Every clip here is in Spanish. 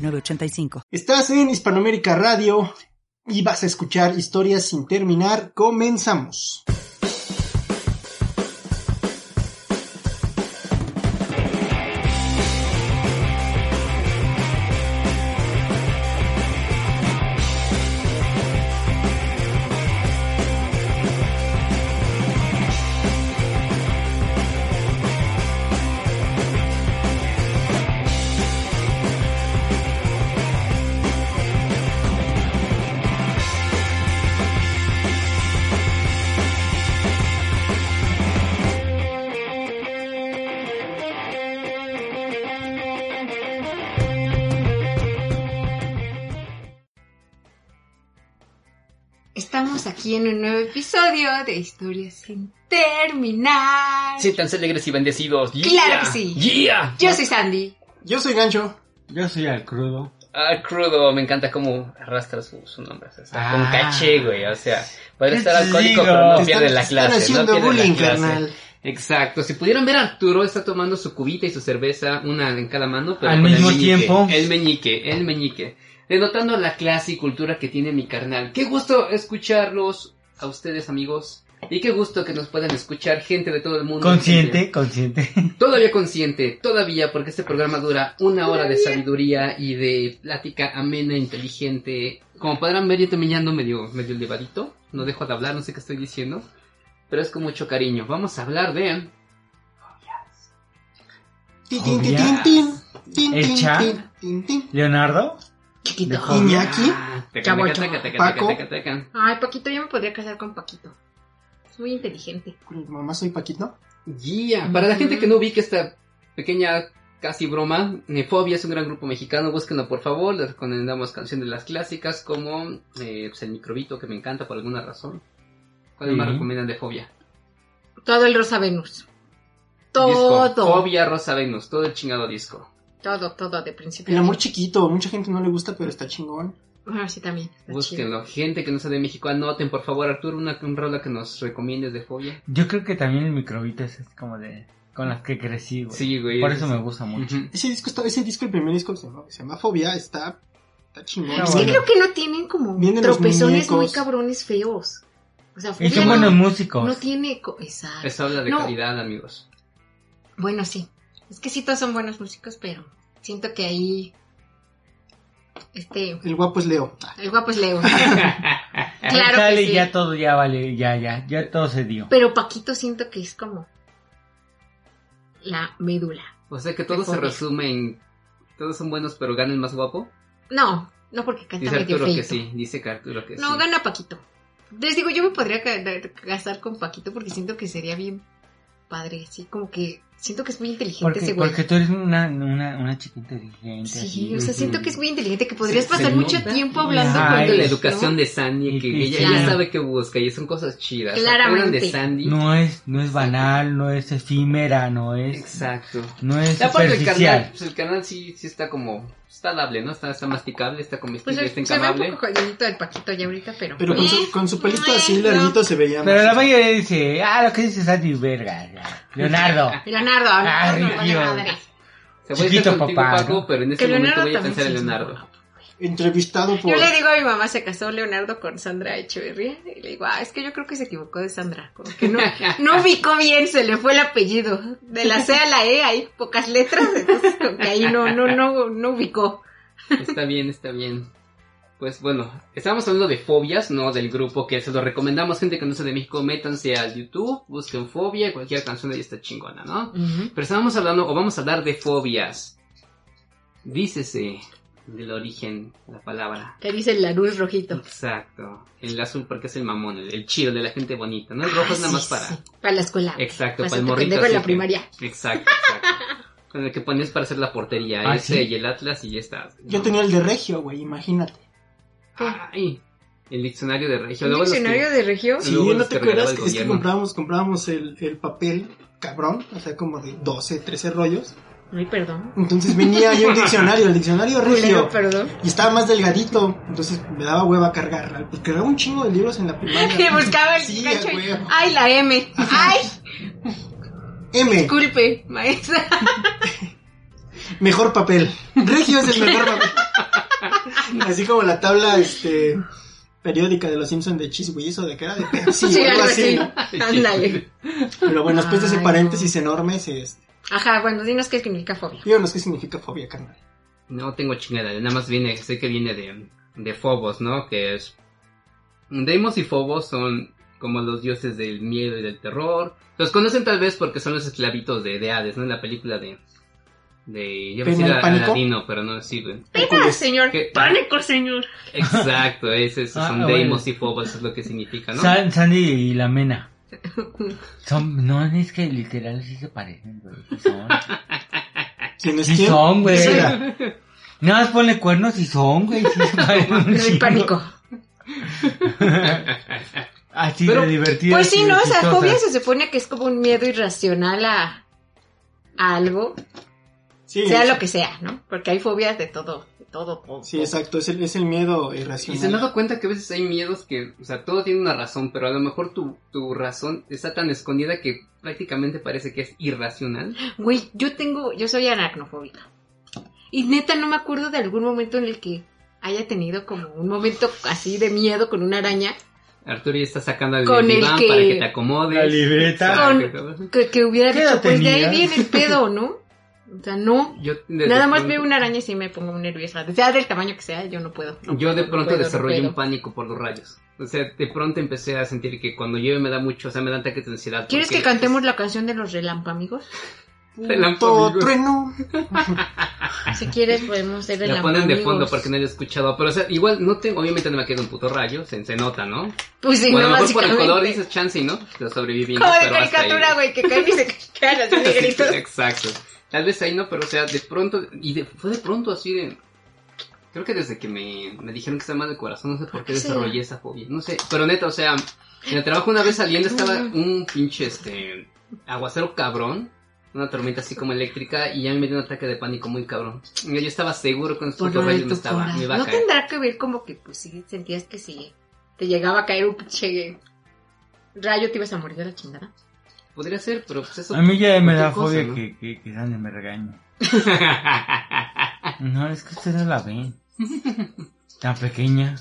906985. Estás en Hispanoamérica Radio y vas a escuchar historias sin terminar. Comenzamos. Aquí en un nuevo episodio de Historias sin terminar. Sí, tan alegres y bendecidos. ¡Yeah! Claro que sí. ¡Yeah! Yo soy Sandy. Yo soy Gancho. Yo soy al crudo. Ah, crudo, me encanta cómo arrastra su, su nombre. O sea, está con Ah. caché, güey. O sea, puede ¿Qué estar alcohólico, digo? pero no pierde la clase. haciendo no bullying, la clase. carnal. Exacto. Si pudieran ver a Arturo, está tomando su cubita y su cerveza, una en cada mano, pero Al con mismo el meñique, tiempo. El meñique, el meñique. Denotando la clase y cultura que tiene mi carnal. Qué gusto escucharlos a ustedes, amigos. Y qué gusto que nos puedan escuchar gente de todo el mundo. Consciente, consciente. Todavía consciente, todavía, porque este programa dura una hora de sabiduría y de plática amena, inteligente. Como podrán ver, yo también ya ando medio, medio elevadito. No dejo de hablar, no sé qué estoy diciendo. Pero es con mucho cariño. Vamos a hablar de... Tin, tin. Leonardo. Chiquito. Iñaki. Ah, teca, Chavo, teca, chavo. teca, teca, Paco. Ay, Paquito, yo me podría casar con Paquito. Es muy inteligente. Mamá, soy Paquito. Yeah. Para la gente que no ubique esta pequeña casi broma, Nefobia es un gran grupo mexicano, búsquenlo por favor, les recomendamos canciones de las clásicas como eh, pues, el microbito que me encanta por alguna razón. ¿Cuál más recomiendan de Fobia? Todo el Rosa Venus. Disco. Todo. Fobia Rosa Venus, todo el chingado disco. Todo, todo, de principio. El a amor fin. chiquito. Mucha gente no le gusta, pero está chingón. Ah, sí, también. chido. Búsquenlo. Gente que no sea de México, anoten por favor, Arturo, una un rola que nos recomiendes de Fobia. Yo creo que también el microbito es como de... Con las que crecí, güey. Sí, güey. Por eso me gusta mucho. Ese disco, está, ese disco, el primer disco se llama, se llama Fobia, está, está chingón. Es que bueno. creo que no tienen como Vienen tropezones muy cabrones feos. O sea, Y son no- buenos músicos. No tiene... co- Exacto. Eso habla de No. calidad, amigos. Bueno, sí. Es que sí, todos son buenos músicos, pero siento que ahí. Este. El guapo es Leo. El guapo es Leo. Claro sale que sí. ya todo ya vale, ya, ya, ya todo se dio. Pero Paquito siento que es como. La médula. O sea que todo se resume en... Todos son buenos, pero ganan más guapo. No, no porque canta Dice medio Arturo que sí, dice que Arturo que No, sí. gana Paquito. Les digo, yo me podría casar con Paquito porque siento que sería bien padre, así como que siento que es muy inteligente Porque, ese güey. porque tú eres una, una, una chica inteligente. Sí, así. o sea, siento que es muy inteligente, que podrías Se- se pasar mucho nota. tiempo hablando con de él. la ¿no? educación de Sandy, que y ella, claro. sabe qué busca y son cosas chidas. Claramente. De Sandy. No es, no es banal, no es efímera, no es, Exacto. no es Y aparte el canal, superficial. pues el canal sí, sí está como, está dable, ¿no? Está, está masticable, está Pues comestible, está se, se ve un encamable. poco el Paquito ya ahorita, pero... Pero con Eh, su, con su pelito así no. larguito se veía Pero la mayoría dice, ah, lo que dice Sandy, verga. Leonardo. Leonardo, Ah, no, no, Dios. madre. Se voy a Chiquito estar contigo, papá, Paco, ¿no? pero en Que este momento Leonardo voy a pensar en Leonardo. Entrevistado por... Yo le digo a mi mamá, se casó Leonardo con Sandra Echeverría. Y le digo, ah, es que yo creo que se equivocó de Sandra. Como que no, no ubicó bien, se le fue el apellido. De la C a la E hay pocas letras, entonces como que ahí no, no, no, no ubicó. Está bien, está bien. Pues bueno, estamos hablando de fobias, no del grupo que se lo recomendamos, gente que no sea de México, métanse al YouTube, busquen fobia, cualquier canción de ahí está chingona, ¿no? Pero estamos hablando, o vamos a hablar de fobias. Dícese del origen de la palabra. Que dice el Larus rojito. Exacto. El azul porque es el mamón, el, el chido, el de la gente bonita, ¿no? El rojo Ah, es nada sí, más para... sí, Para la escuela. Exacto, Para para el morrito. así la que- primaria. Exacto, exacto. Con el que ponías para hacer la portería. Ah, ese ¿sí? y el Atlas y ya está. Yo tenía el de Regio, güey, imagínate. Ay, el diccionario de Regio. ¿Un Luego los que- diccionario de regio? Sí, ¿no te acuerdas? el que Es que comprábamos, comprábamos el, el papel cabrón, o sea, como de 12, 13 rollos. Ay, perdón. Entonces venía ahí un diccionario, el diccionario regio. Perdón. Y estaba más delgadito, entonces me daba hueva cargar. Pues cargaba un chingo de libros en la primaria. Y buscaba el Sí, a huevo. Ay, la M. Ay, M, disculpe, maestra. mejor papel. Regio es el mejor papel. Así como la tabla este periódica de los Simpsons de Cheese Whiz o de que era de Pepsi Sí, o algo así. Ándale. Pero bueno, después de ese paréntesis enorme, se, este, Ajá, bueno, dinos qué significa fobia. díganos qué significa fobia, carnal. No tengo chingada, nada más viene, sé que viene de, de Phobos, ¿no? Que es... Deimos y Phobos son como los dioses del miedo y del terror. Los conocen tal vez porque son los esclavitos de, de Hades, ¿no? En la película de... De... Yo ¿Ven decía el pánico? Aladino, pero no sirven. Hércules. señor. ¿Qué? Pánico, señor. Exacto, ese, esos Ah, son bueno. Deimos y Phobos, es lo que significa, ¿no? San- Sandy y la Mena. Son, no, es que literal sí se parecen, güey. Sí son. Güey. Nada más ponle cuernos y son, güey. Sí se parecen un pánico. Así Pero, de divertido. Pues sí, ¿no? O sea, fobia se supone que es como un miedo irracional a, a algo, Sí, sea es- lo que sea, ¿no? Porque hay fobias de todo, todo, todo. Sí, exacto, es el, es el miedo Y irracional. se han dado cuenta que a veces hay miedos que, o sea, todo tiene una razón, pero a lo mejor tu, tu razón está tan escondida que prácticamente parece que es irracional. Güey, yo tengo, yo soy aracnofóbica. Y neta no me acuerdo de algún momento en el que haya tenido como un momento así de miedo con una araña Arturo ya está sacando el Con el diván que- para que te acomodes. La libreta. Que, que hubiera ¿Qué dicho, pues de ahí viene el pedo, ¿no? O sea, no. Yo de- Nada de más pronto- veo una araña y sí me pongo muy nerviosa. Sea del tamaño que sea, yo no puedo. no Yo de puedo, no pronto puedo, no desarrollé puedo. un pánico por los rayos. O sea, de pronto empecé a sentir que cuando llueve me da mucho, o sea, me dan ataques de ansiedad. ¿Quieres que cantemos la canción de los relámpagos? Puto trueno. Si quieres podemos ser La ponen de fondo porque no he escuchado. Pero, o sea, igual no tengo, obviamente no me queda un puto rayo, se, se nota, ¿no? Pues sí, Bueno, no, a lo mejor por el color dices chance y no, lo sobreviví. ¿no? Como de caricatura, güey, que caen y se quedan así negritos. Exacto. Tal vez ahí no, pero o sea, de pronto, y de- fue de pronto así de... Creo que desde que me, me dijeron que estaba mal del corazón, no sé por qué desarrollé esa fobia. No sé, pero neta, o sea, en el trabajo una vez saliendo estaba un pinche, este, aguacero cabrón, una tormenta así como eléctrica, y ya me dio un ataque de pánico muy cabrón. Y Yo estaba seguro que con de rayos me estaba, me iba a. ¿No caer. tendrá que ver como que, pues sí, sentías que sí, te llegaba a caer un pinche rayo, te ibas a morir de la chingada? Podría ser, pero pues eso... A mí ya me da fobia ¿no? que, que, que Sandy me regañe. No, es que ustedes no la ven. Tan pequeña,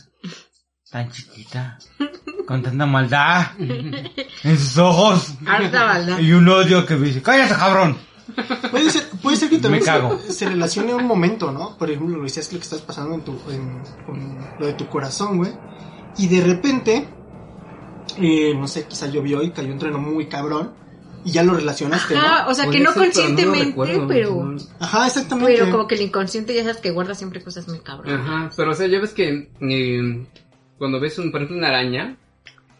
tan chiquita, con tanta maldad en sus ojos. Harta maldad. Y un odio que me dice, cállate cabrón. Puede ser, puede ser que también. Se, se relacione a un momento, ¿no? Por ejemplo, lo decías que lo que estás pasando en tu, en, con lo de tu corazón, güey. Y de repente, eh, no sé, quizá llovió y cayó un trueno muy cabrón. Y ya lo relacionaste, Ajá, ¿no? o sea, que no ser, pero no lo conscientemente, recuerdo, pero. Ajá, exactamente. pero como que el inconsciente ya sabes que guarda siempre cosas muy cabronas. Ajá, pero o sea, ya ves que eh, cuando ves un, por ejemplo, una araña,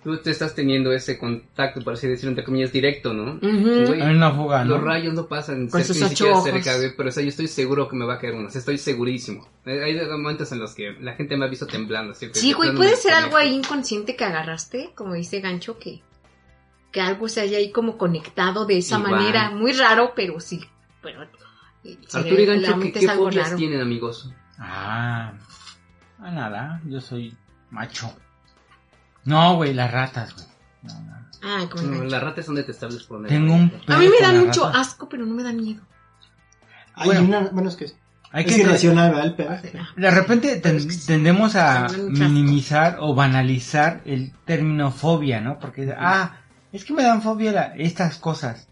tú te estás teniendo ese contacto, por así decirlo, entre comillas, directo, ¿no? Ujú. Güey, Hay una fuga, ¿no? Los rayos no pasan Con cerca, ni siquiera cerca, güey, pero o sea, yo estoy seguro que me va a caer una, o sea, estoy segurísimo. Hay momentos en los que la gente me ha visto temblando, así que Sí, güey, puede ser algo ahí inconsciente que agarraste, como dice Gancho, que, que algo se haya ahí como conectado de esa Igual. manera. Muy raro, pero sí. Pero, eh, Arturo y Gancho, ¿qué, qué fobias tienen, amigos? Ah, ah, nada, yo soy macho. No, güey, las ratas, güey. No, no. Ay, como No, las ratas son detestables por Tengo un A mí me dan mucho asco, pero no me da miedo. Hay Bueno. una, bueno, es que Hay es que irracional, ¿verdad? El pedo. De repente ten- Es que sí, tendemos a dan minimizar o banalizar el término fobia, ¿no? Porque, ah, es que me dan fobia la- estas cosas.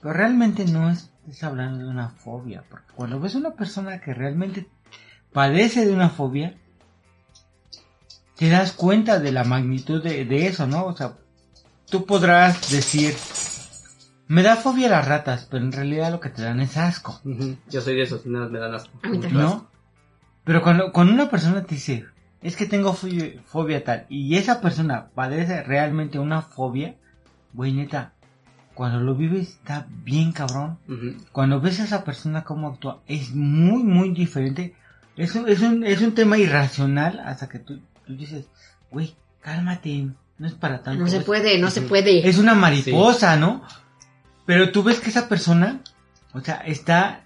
Pero realmente no es, es hablando de una fobia. Porque cuando ves a una persona que realmente padece de una fobia, te das cuenta de la magnitud de, de eso, ¿no? O sea, tú podrás decir, me da fobia las ratas, pero en realidad lo que te dan es asco. Yo soy de esos, nada, me dan asco. ¿No? Pero cuando, cuando una persona te dice, es que tengo fobia, fobia tal, y esa persona padece realmente una fobia, güey, neta, cuando lo vives está bien cabrón. Cuando ves a esa persona cómo actúa, es muy, muy diferente. Es un, es un, es un tema irracional hasta que tú, tú dices, güey, cálmate, no es para tanto. No se es- puede, no se puede. Es una mariposa, ¿no? Pero tú ves que esa persona, o sea, está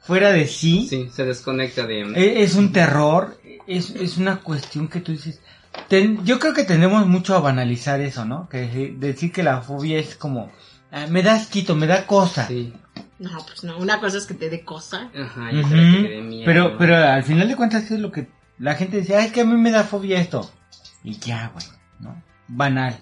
fuera de sí. Sí, se desconecta de... E- Es, un terror, es, es una cuestión que tú dices. ten- yo creo que tendemos mucho a banalizar eso, ¿no? Que de- decir que la fobia es como, ah, me da asquito, me da cosa. Sí. No, pues no, una cosa es que te dé cosa. Ajá, y que te dé miedo. Pero, pero al final de cuentas es lo que la gente dice, es que a mí me da fobia esto. Y ya, güey, ¿no? Banal.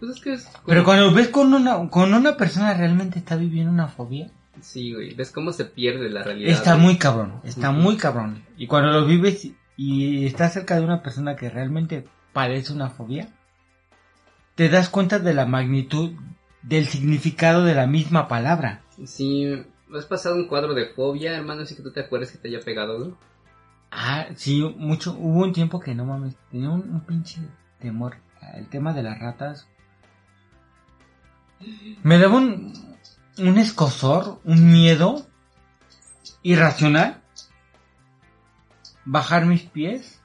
Pues es que es... Pero cuando ves con una, con una persona realmente está viviendo una fobia, Sí, güey. ¿Ves cómo se pierde la realidad? está güey? muy cabrón, está muy cabrón. Y cuando lo vives y- y estás cerca de una persona que realmente padece una fobia, te das cuenta de la magnitud del significado de la misma palabra. Sí, ¿has pasado un cuadro de fobia, hermano? Así que tú te acuerdas que te haya pegado, güey. Ah, sí, mucho, hubo un tiempo que no mames, tenía un, un pinche temor. El tema de las ratas. Me daba un, un escosor, un miedo irracional. Bajar mis pies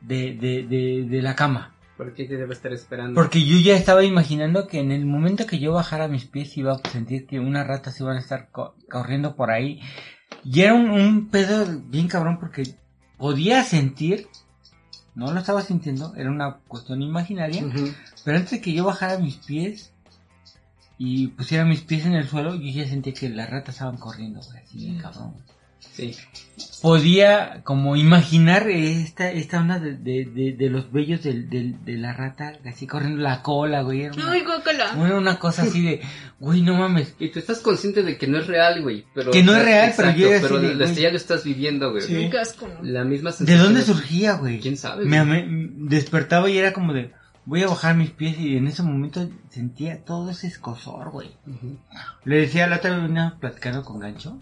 de, de, de, de la cama. ¿Por qué te debe estar esperando? Porque yo ya estaba imaginando que en el momento que yo bajara mis pies iba a sentir que unas ratas iban a estar co- corriendo por ahí. Y era un, un pedo bien cabrón porque podía sentir, no lo estaba sintiendo, era una cuestión imaginaria, pero antes de que yo bajara mis pies y pusiera mis pies en el suelo, yo ya sentía que las ratas estaban corriendo, güey, así bien cabrón. Sí. Podía como imaginar esta, esta onda de, de, de, de los vellos del, del- de la rata, así corriendo la cola, güey. Era una, Ay, cosa así de, güey, no mames. Y tú estás consciente de que no es real, güey. Pero, Que no es real, pero yo era pero así de, lo- güey. ya lo estás viviendo, güey. Sí. La misma ¿De sensación. dónde surgía, güey? ¿Quién sabe? Me, güey? me- despertaba y era como de, voy a bajar mis pies y en ese momento sentía todo ese escosor, güey. Le decía la otra vez venía platicando con Gancho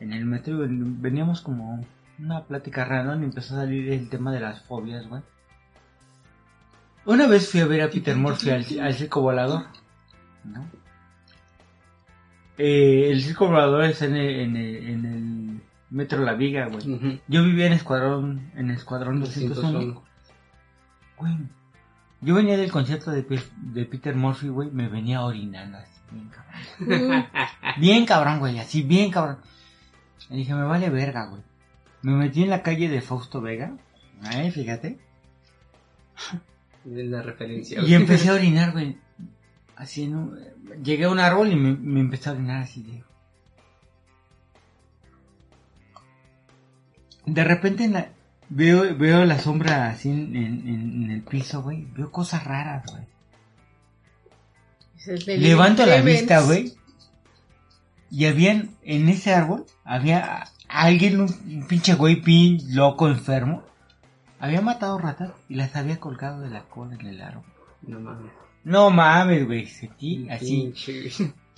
en el metro veníamos como una plática random y empezó a salir el tema de las fobias, güey. Una vez fui a ver a Peter Murphy al, al circo volador, ¿no? Eh, el circo volador está en el, en el, en el metro La Viga, güey. Yo vivía en Escuadrón, en Escuadrón 201. 201. Güey, yo venía del concierto de, de Peter Murphy, güey, me venía orinando así, bien cabrón. Bien cabrón, güey, así, bien cabrón. Y dije, me vale verga, güey. Me metí en la calle de Fausto Vega, ahí, fíjate, Es la referencia. y empecé a orinar, güey. Así, en un- llegué a un árbol y me, me empecé a orinar así de... De repente en la- veo, veo la sombra así en, en- en el piso, güey. Veo cosas raras, güey. Es el del Levanto la vista, güey. Y habían, en ese árbol, había alguien, un, un pinche güey pin, loco, enfermo. Había matado ratas y las había colgado de la cola en el árbol. No mames. No mames, güey, así. Pinche.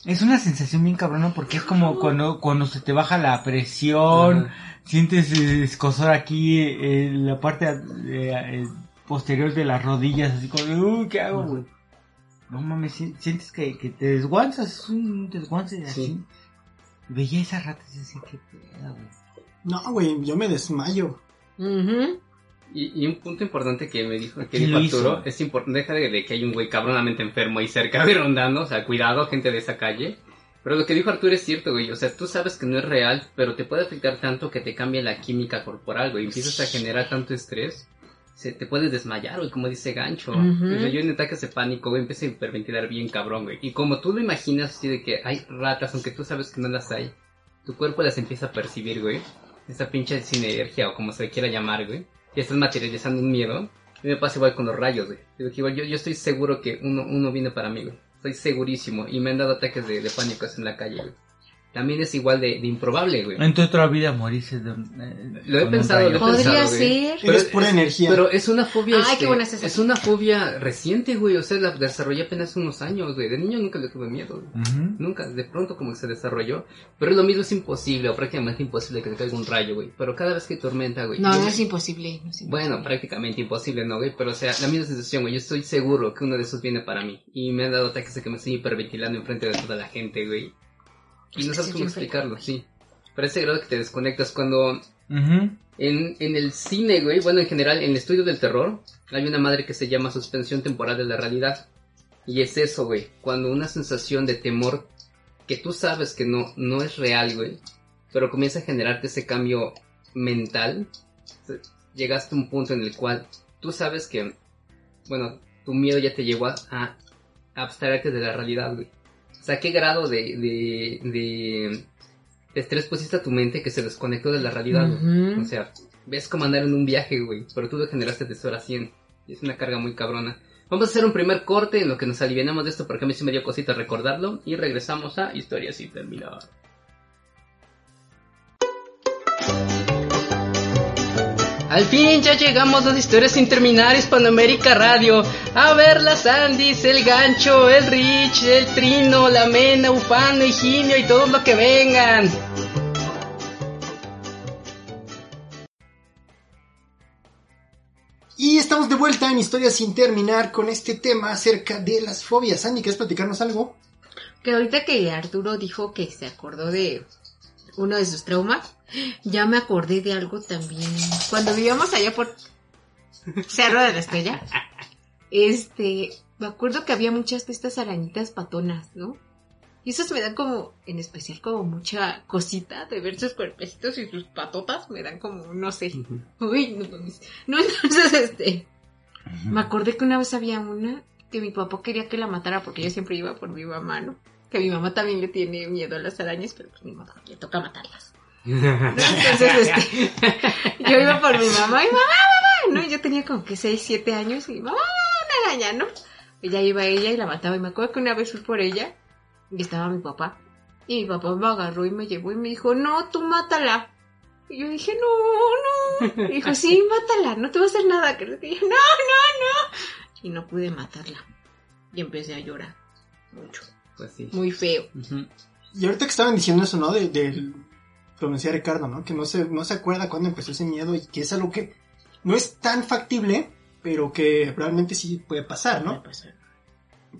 Es una sensación bien cabrona porque es como cuando, cuando se te baja la presión, Ajá. sientes escosor aquí eh, en la parte eh, eh, posterior de las rodillas, así como, uh, ¿qué hago, güey? No mames, si- sientes que, que te desguanzas, es un desguance así. Sí. Veía esas ratas y decía, qué pedo, güey. No, güey, yo me desmayo. Ujú. Y, y un punto importante que me dijo, que ¿Quién dijo? Arturo, es importante, deja de, de que hay un güey cabronamente enfermo ahí cerca de rondando, o sea, cuidado, gente de esa calle. Pero lo que dijo Arturo es cierto, güey, o sea, tú sabes que no es real, pero te puede afectar tanto que te cambia la química corporal, güey, empiezas a generar tanto estrés, se te puedes desmayar, güey, como dice Gancho. Ujú. O sea, yo en ataques de pánico, güey, empiezo a hiperventilar bien cabrón, güey. Y como tú lo imaginas así de que hay ratas, aunque tú sabes que no las hay, tu cuerpo las empieza a percibir, güey. Esa pinche sinergia o como se le quiera llamar, güey. Y estás materializando un miedo. Y me pasa igual con los rayos, güey. Igual yo, yo estoy seguro que uno, uno viene para mí, güey. Estoy segurísimo. Y me han dado ataques de, de pánico así en la calle, güey. También es igual de, de improbable, güey. En tu otra vida moriste de eh, Lo he pensado, lo he. Podría pensado, güey. ser. Pura es- energía. Pero es una fobia. Ay, este, qué buena es esa. es una fobia reciente, güey. O sea, la desarrollé apenas unos años, güey. De niño nunca le tuve miedo. güey. Nunca, de pronto como que se desarrolló. Pero es lo mismo, es imposible, o prácticamente imposible que te caiga un rayo, güey. Pero cada vez que tormenta, güey. No, no es imposible. no es imposible. Bueno, prácticamente imposible, ¿no, güey? Pero, o sea, la misma sensación, güey. Yo estoy seguro que uno de esos viene para mí. Y me han dado ataques de que me estoy hiperventilando enfrente de toda la gente, güey. Y no sabes sí, cómo explicarlo, sí. Pero ese grado que te desconectas cuando en, en el cine, güey, bueno, en general, en el estudio del terror, hay una madre que se llama suspensión temporal de la realidad. Y es eso, güey, cuando una sensación de temor que tú sabes que no, no es real, güey, pero comienza a generarte ese cambio mental, llegaste a un punto en el cual tú sabes que, bueno, tu miedo ya te llevó a, a abstraerte de la realidad, güey. O sea, ¿qué grado de, de, de, de estrés pusiste a tu mente que se desconectó de la realidad. O sea, ves como andar en un viaje, güey, pero tú lo generaste de 0 a 100. Y es una carga muy cabrona. Vamos a hacer un primer corte en lo que nos alivianamos de esto porque a mí sí me dio cosita recordarlo. Y regresamos a Historia sin terminar. Al fin ya llegamos a las historias sin terminar Hispanoamérica Radio. A ver las Andis, el gancho, el Rich, el Trino, la Mena, Ufano, Higinio y todo lo que vengan. Y estamos de vuelta en Historias sin terminar con este tema acerca de las fobias. Andy, ¿quieres platicarnos algo? Que ahorita que Arturo dijo que se acordó de uno de sus traumas, ya me acordé de algo también. Cuando vivíamos allá por Cerro de la Estrella, este, me acuerdo que había muchas de estas arañitas patonas, ¿no? Y esas me dan como, en especial como mucha cosita de ver sus cuerpecitos y sus patotas, me dan como, no sé. Uy, no mames. No, entonces, este, me acordé que una vez había una que mi papá quería que la matara porque yo siempre iba por mi mamá, ¿no? Que mi mamá también le tiene miedo a las arañas, pero pues mi mamá le toca matarlas. Entonces, este, yo iba por mi mamá y mamá, mamá, ¿no? Y yo tenía como que 6, 7 años y mamá, una araña, ¿no? Y ya iba ella y la mataba. Y me acuerdo que una vez fui por ella y estaba mi papá. Y mi papá me agarró y me llevó y me dijo, no, tú mátala. Y yo dije, no, no. Y dijo, sí, mátala, no te va a hacer nada. Y yo, no, no, no. Y no pude matarla. Y empecé a llorar. Mucho. Pues sí. Muy feo. Y ahorita que estaban diciendo eso, ¿no? De, del, como decía Ricardo, ¿no? Que no se, no se acuerda cuándo empezó ese miedo y que es algo que no es tan factible, pero que realmente sí puede pasar, ¿no?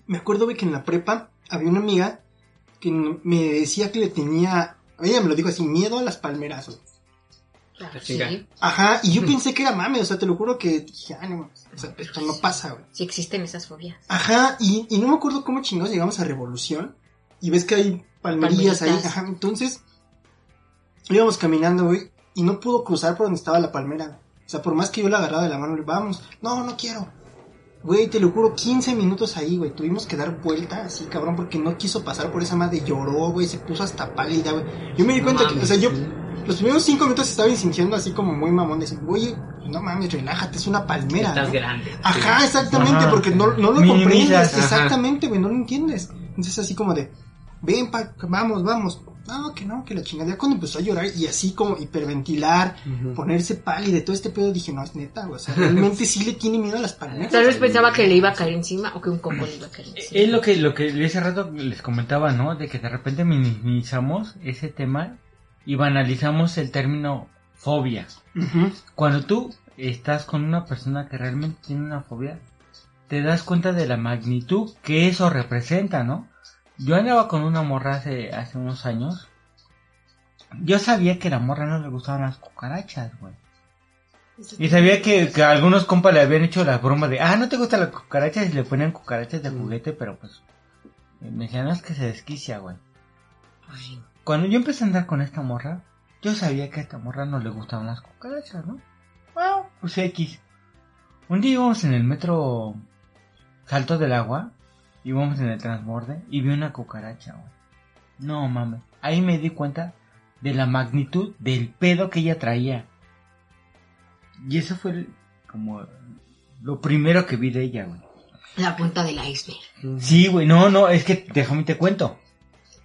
Me acuerdo de que en la prepa había una amiga que me decía que le tenía, ella me lo dijo así, miedo a las palmeras. güey. Claro, chinga. sí. Ajá, y yo pensé que era mame, o sea, te lo juro que dije, ah, no, o sea, esto no pasa, güey. Sí existen esas fobias. Ajá, y, y no me acuerdo cómo chingados llegamos a Revolución. Y ves que hay palmerías ahí. Ajá, entonces íbamos caminando, güey, y no pudo cruzar por donde estaba la palmera. O sea, por más que yo la agarraba de la mano, le vamos, no, no quiero. Güey, te lo juro, 15 minutos ahí, güey. Tuvimos que dar vuelta así, cabrón, porque no quiso pasar por esa madre. Lloró, güey, se puso hasta pálida, güey. Yo me di No cuenta que, o sea, yo sí. los primeros 5 minutos estaba insistiendo así como muy mamón. De decir, güey, no mames, relájate, es una palmera. Estás ¿no? grande. Ajá, exactamente, Ajá. porque no, no lo comprendes. Ajá. Exactamente, güey, no lo entiendes. Entonces así como de, ven, pa, vamos, vamos. No, que no, que la chingada. Ya cuando empezó a llorar y así como hiperventilar, Ujú. ponerse pálida y todo este pedo, dije, no, es neta, güey. O sea, realmente sí le tiene miedo a las palmeras. Tal vez pensaba que le iba a caer encima o que un coco le iba a caer encima. Es lo que, lo que hace rato les comentaba, ¿no? De que de repente minimizamos ese tema y banalizamos el término fobia. Ujú. Cuando tú estás con una persona que realmente tiene una fobia, te das cuenta de la magnitud que eso representa, ¿no? Yo andaba con una morra hace, hace unos años. Yo sabía que a la morra no le gustaban las cucarachas, güey. Y sabía que, que a algunos compas le habían hecho la broma de, ah, no te gustan las cucarachas y le ponían cucarachas de juguete, pero pues me decían, no es que se desquicia, güey. Cuando yo empecé a andar con esta morra, yo sabía que a esta morra no le gustaban las cucarachas, ¿no? Bueno, pues X. Un día íbamos en el metro Salto del Agua, íbamos en el transborde y vi una cucaracha, güey. No mames, ahí me di cuenta de la magnitud del pedo que ella traía. Y eso fue el- como lo primero que vi de ella, güey. La punta del iceberg. Sí, güey, no, no, es que déjame te cuento.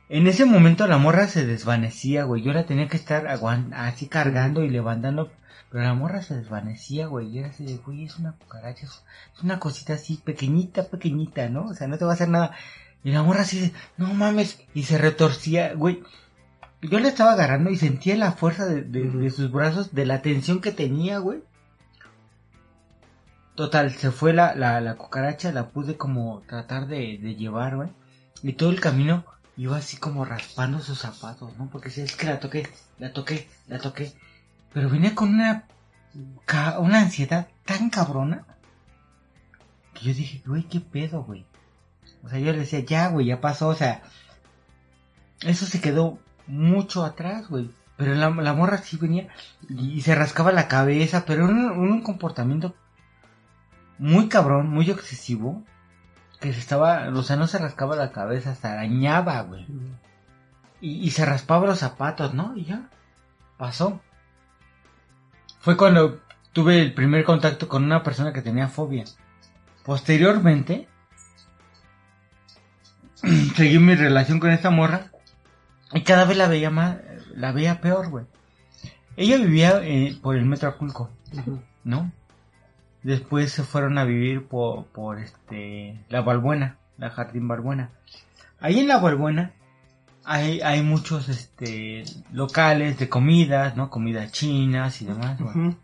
En ese momento la morra se desvanecía, güey. Yo la tenía que estar así cargando y levantando. Pero la morra se desvanecía, güey. Y era así de, güey, es una cucaracha. Es una cosita así pequeñita, pequeñita, ¿no? O sea, no te va a hacer nada. Y la morra así de, no mames. Y se retorcía, güey. Yo la estaba agarrando y sentía la fuerza de, de- de sus brazos, de la tensión que tenía, güey. Total, se fue la, la, la cucaracha, la pude como tratar de, de llevar, güey. Y todo el camino iba así como raspando sus zapatos, ¿no? Porque si es que la toqué, la toqué, la toqué. Pero venía con una, una ansiedad tan cabrona que yo dije, güey, qué pedo, güey. O sea, yo le decía, ya, güey, ya pasó, o sea, eso se quedó mucho atrás, güey. Pero la, la morra sí venía y, se rascaba la cabeza, pero era un, un comportamiento muy cabrón, muy excesivo. Que se estaba, o sea, no se rascaba la cabeza, se arañaba, güey. Y, y se raspaba los zapatos, ¿no? Y ya, pasó. Fue cuando tuve el primer contacto con una persona que tenía fobia. Posteriormente, seguí mi relación con esta morra y cada vez la veía más, la veía peor, güey. Ella vivía eh, por el metro Aculco, ¿no? Después se fueron a vivir por, por este, la Balbuena, la Jardín Balbuena. Ahí en la Balbuena hay, hay muchos, este, locales de comidas, ¿no? Comidas chinas y demás, güey. Ujú.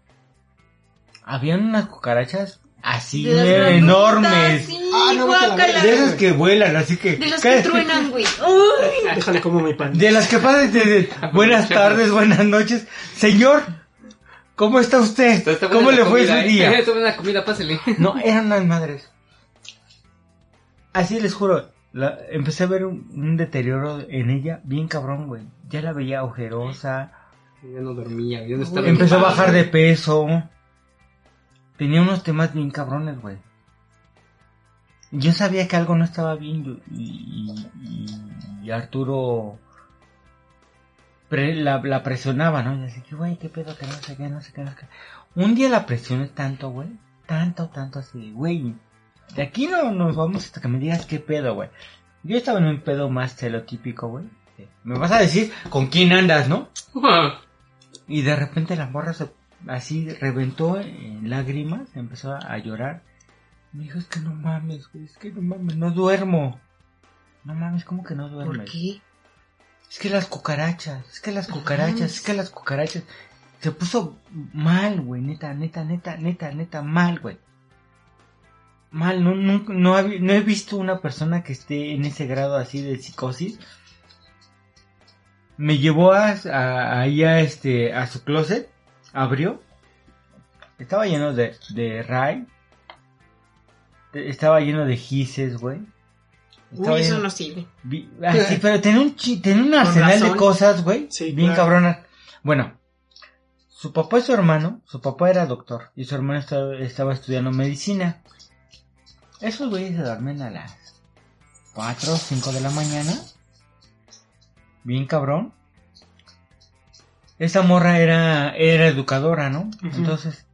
Habían unas cucarachas así De las eh, enormes. Sí, Ah, no. De esas que vuelan, así que... De las que truenan, güey. Uy. Déjale como mi pan. De las que pasan de, de- buenas tardes, buenas noches. Señor, ¿cómo está usted? Está- está buena ¿Cómo le fue comida, su ¿eh? día? Está buena la comida, pásale. No, eran unas madres. Así les juro, la- empecé a ver un, un deterioro en ella bien cabrón, güey. Ya la veía ojerosa, Ya no dormía, ya no estaba. empezó a bajar de peso. Tenía unos temas bien cabrones, güey. Yo sabía que algo no estaba bien yo- y, y- y Arturo pre- la, la presionaba, ¿no? Y así que, güey, qué pedo, que no sé qué, no sé qué, no sé qué. Un día la presioné tanto, güey. Tanto, tanto así, güey. De aquí no nos vamos hasta que me digas qué pedo, güey. Yo estaba en un pedo más celotípico, güey. Me vas a decir con quién andas, ¿no? Y de repente la morra se, así reventó en lágrimas, empezó a llorar. Me dijo, es que no mames, güey, es que no mames, no duermo. No mames, ¿cómo que no duermes? ¿Por qué? Es que las cucarachas, es que las cucarachas, es que las cucarachas. Se puso mal, güey, neta, neta, neta, neta, neta, mal, güey. Mal, no, no, no, he visto una persona que esté en ese grado así de psicosis. Me llevó a, a, ahí a este, a su closet, abrió. Estaba lleno de, de Ray. Estaba lleno de gises, güey. Uy, eso lleno- no sirve. Vi- ah, sí, pero tenía un, tenía un arsenal de cosas, güey. Sí, bien claro. cabronas. Bueno, su papá y su hermano, su papá era doctor y su hermano estaba, estaba estudiando medicina. Esos güeyes se duermen a las 4 o 5 de la mañana. Bien cabrón. Esa morra era, era educadora, ¿no? Entonces,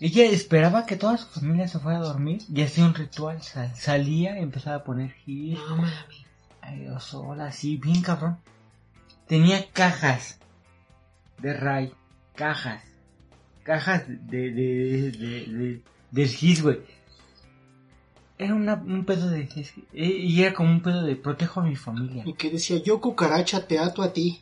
ella esperaba que toda su familia se fuera a dormir y hacía un ritual. Sal- salía y empezaba a poner gis, No mames. Ay, yo sola, así, bien cabrón. Tenía cajas de Ray, cajas, cajas de, de, de, de, del gis, güey. Era una, un pedo de eh, y era como un pedo de protejo a mi familia. Y que decía, yo cucaracha te ato a ti.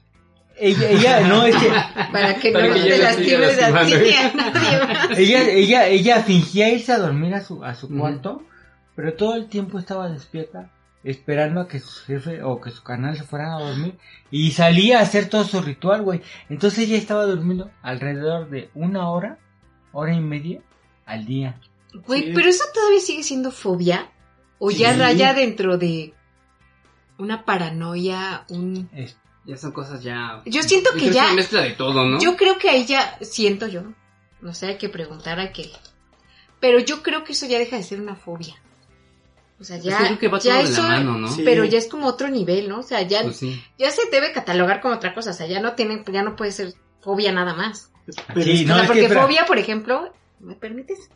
Ella, ella, no, es que, Para que Para no que te la lastimes a ti ni a nadie más. ella, ella, ella fingía irse a dormir a su, a su cuarto, pero todo el tiempo estaba despierta, esperando a que su jefe o que su canal se fueran a dormir, y salía a hacer todo su ritual, güey. Entonces ella estaba durmiendo alrededor de una hora, hora y media al día. Güey, Sí. pero eso todavía sigue siendo fobia. O ya raya dentro de una paranoia, un... Es- Ya son cosas ya. Yo siento que Es ya- una mezcla de todo, ¿no? Yo creo que ahí ya siento yo. No sé, hay que preguntar a qué. Pero yo creo que eso ya deja de ser una fobia. O sea, Es ya, creo que va ya todo de eso, la mano, ¿no? Sí. pero ya es como otro nivel, ¿no? O sea, ya, Pues sí. ya se debe catalogar como otra cosa. O sea, ya no tiene, ya no puede ser fobia nada más. Pero Sí, es que- No, o sea, es que porque fobia, por ejemplo, ¿me permites?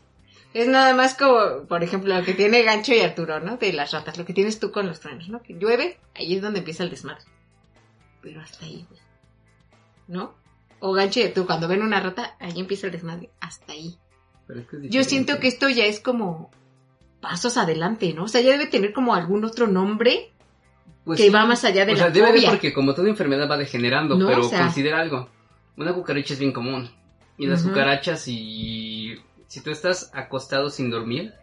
Es nada más como, por ejemplo, lo que tiene Gancho y Arturo, ¿no? De las ratas, lo que tienes tú con los truenos, ¿no? Que llueve, ahí es donde empieza el desmadre. pero hasta ahí, güey. ¿No? O gancho de tú, cuando ven una rata, ahí empieza el desmadre, hasta ahí. Pero es que es Yo siento que esto ya es como pasos adelante, ¿no? O sea, ya debe tener como algún otro nombre Pues que sí. va más allá de o la sea, debe de porque como toda enfermedad va degenerando, No, pero o sea- considera algo. Una cucaracha es bien común. Y las cucarachas, si, si tú estás acostado sin dormir,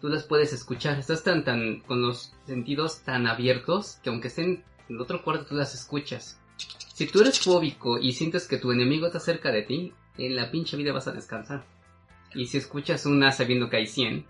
tú las puedes escuchar. Estás tan, tan, con los sentidos tan abiertos que aunque estén en el otro cuarto, tú las escuchas. Si tú eres fóbico y sientes que tu enemigo está cerca de ti, en la pinche vida vas a descansar. Y si escuchas una sabiendo que hay 100,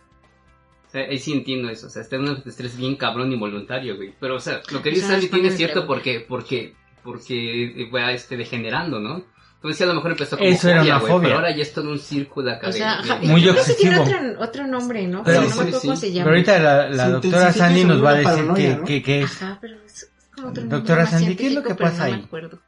o sea, ahí sí entiendo eso, o sea, está en un estrés bien cabrón involuntario, güey. Pero, o sea, lo que dice pone tiene en cierto porque, porque, porque va este, degenerando, ¿no? Entonces sí, a lo mejor empezó como Eso era una güey, fobia. pero ahora ya es todo un círculo acá O sea, Muy yo creo que tiene obsesivo. otro, otro nombre, ¿no? Pero- Pero, no me sí, acuerdo sí. cómo se Pero llama. ahorita la, la Se doctora Sandy nos va a decir que, ¿no? que, que es. Ajá, pero es como otro Doctora Sandy, ¿qué es lo que pero pasa no ahí? me acuerdo.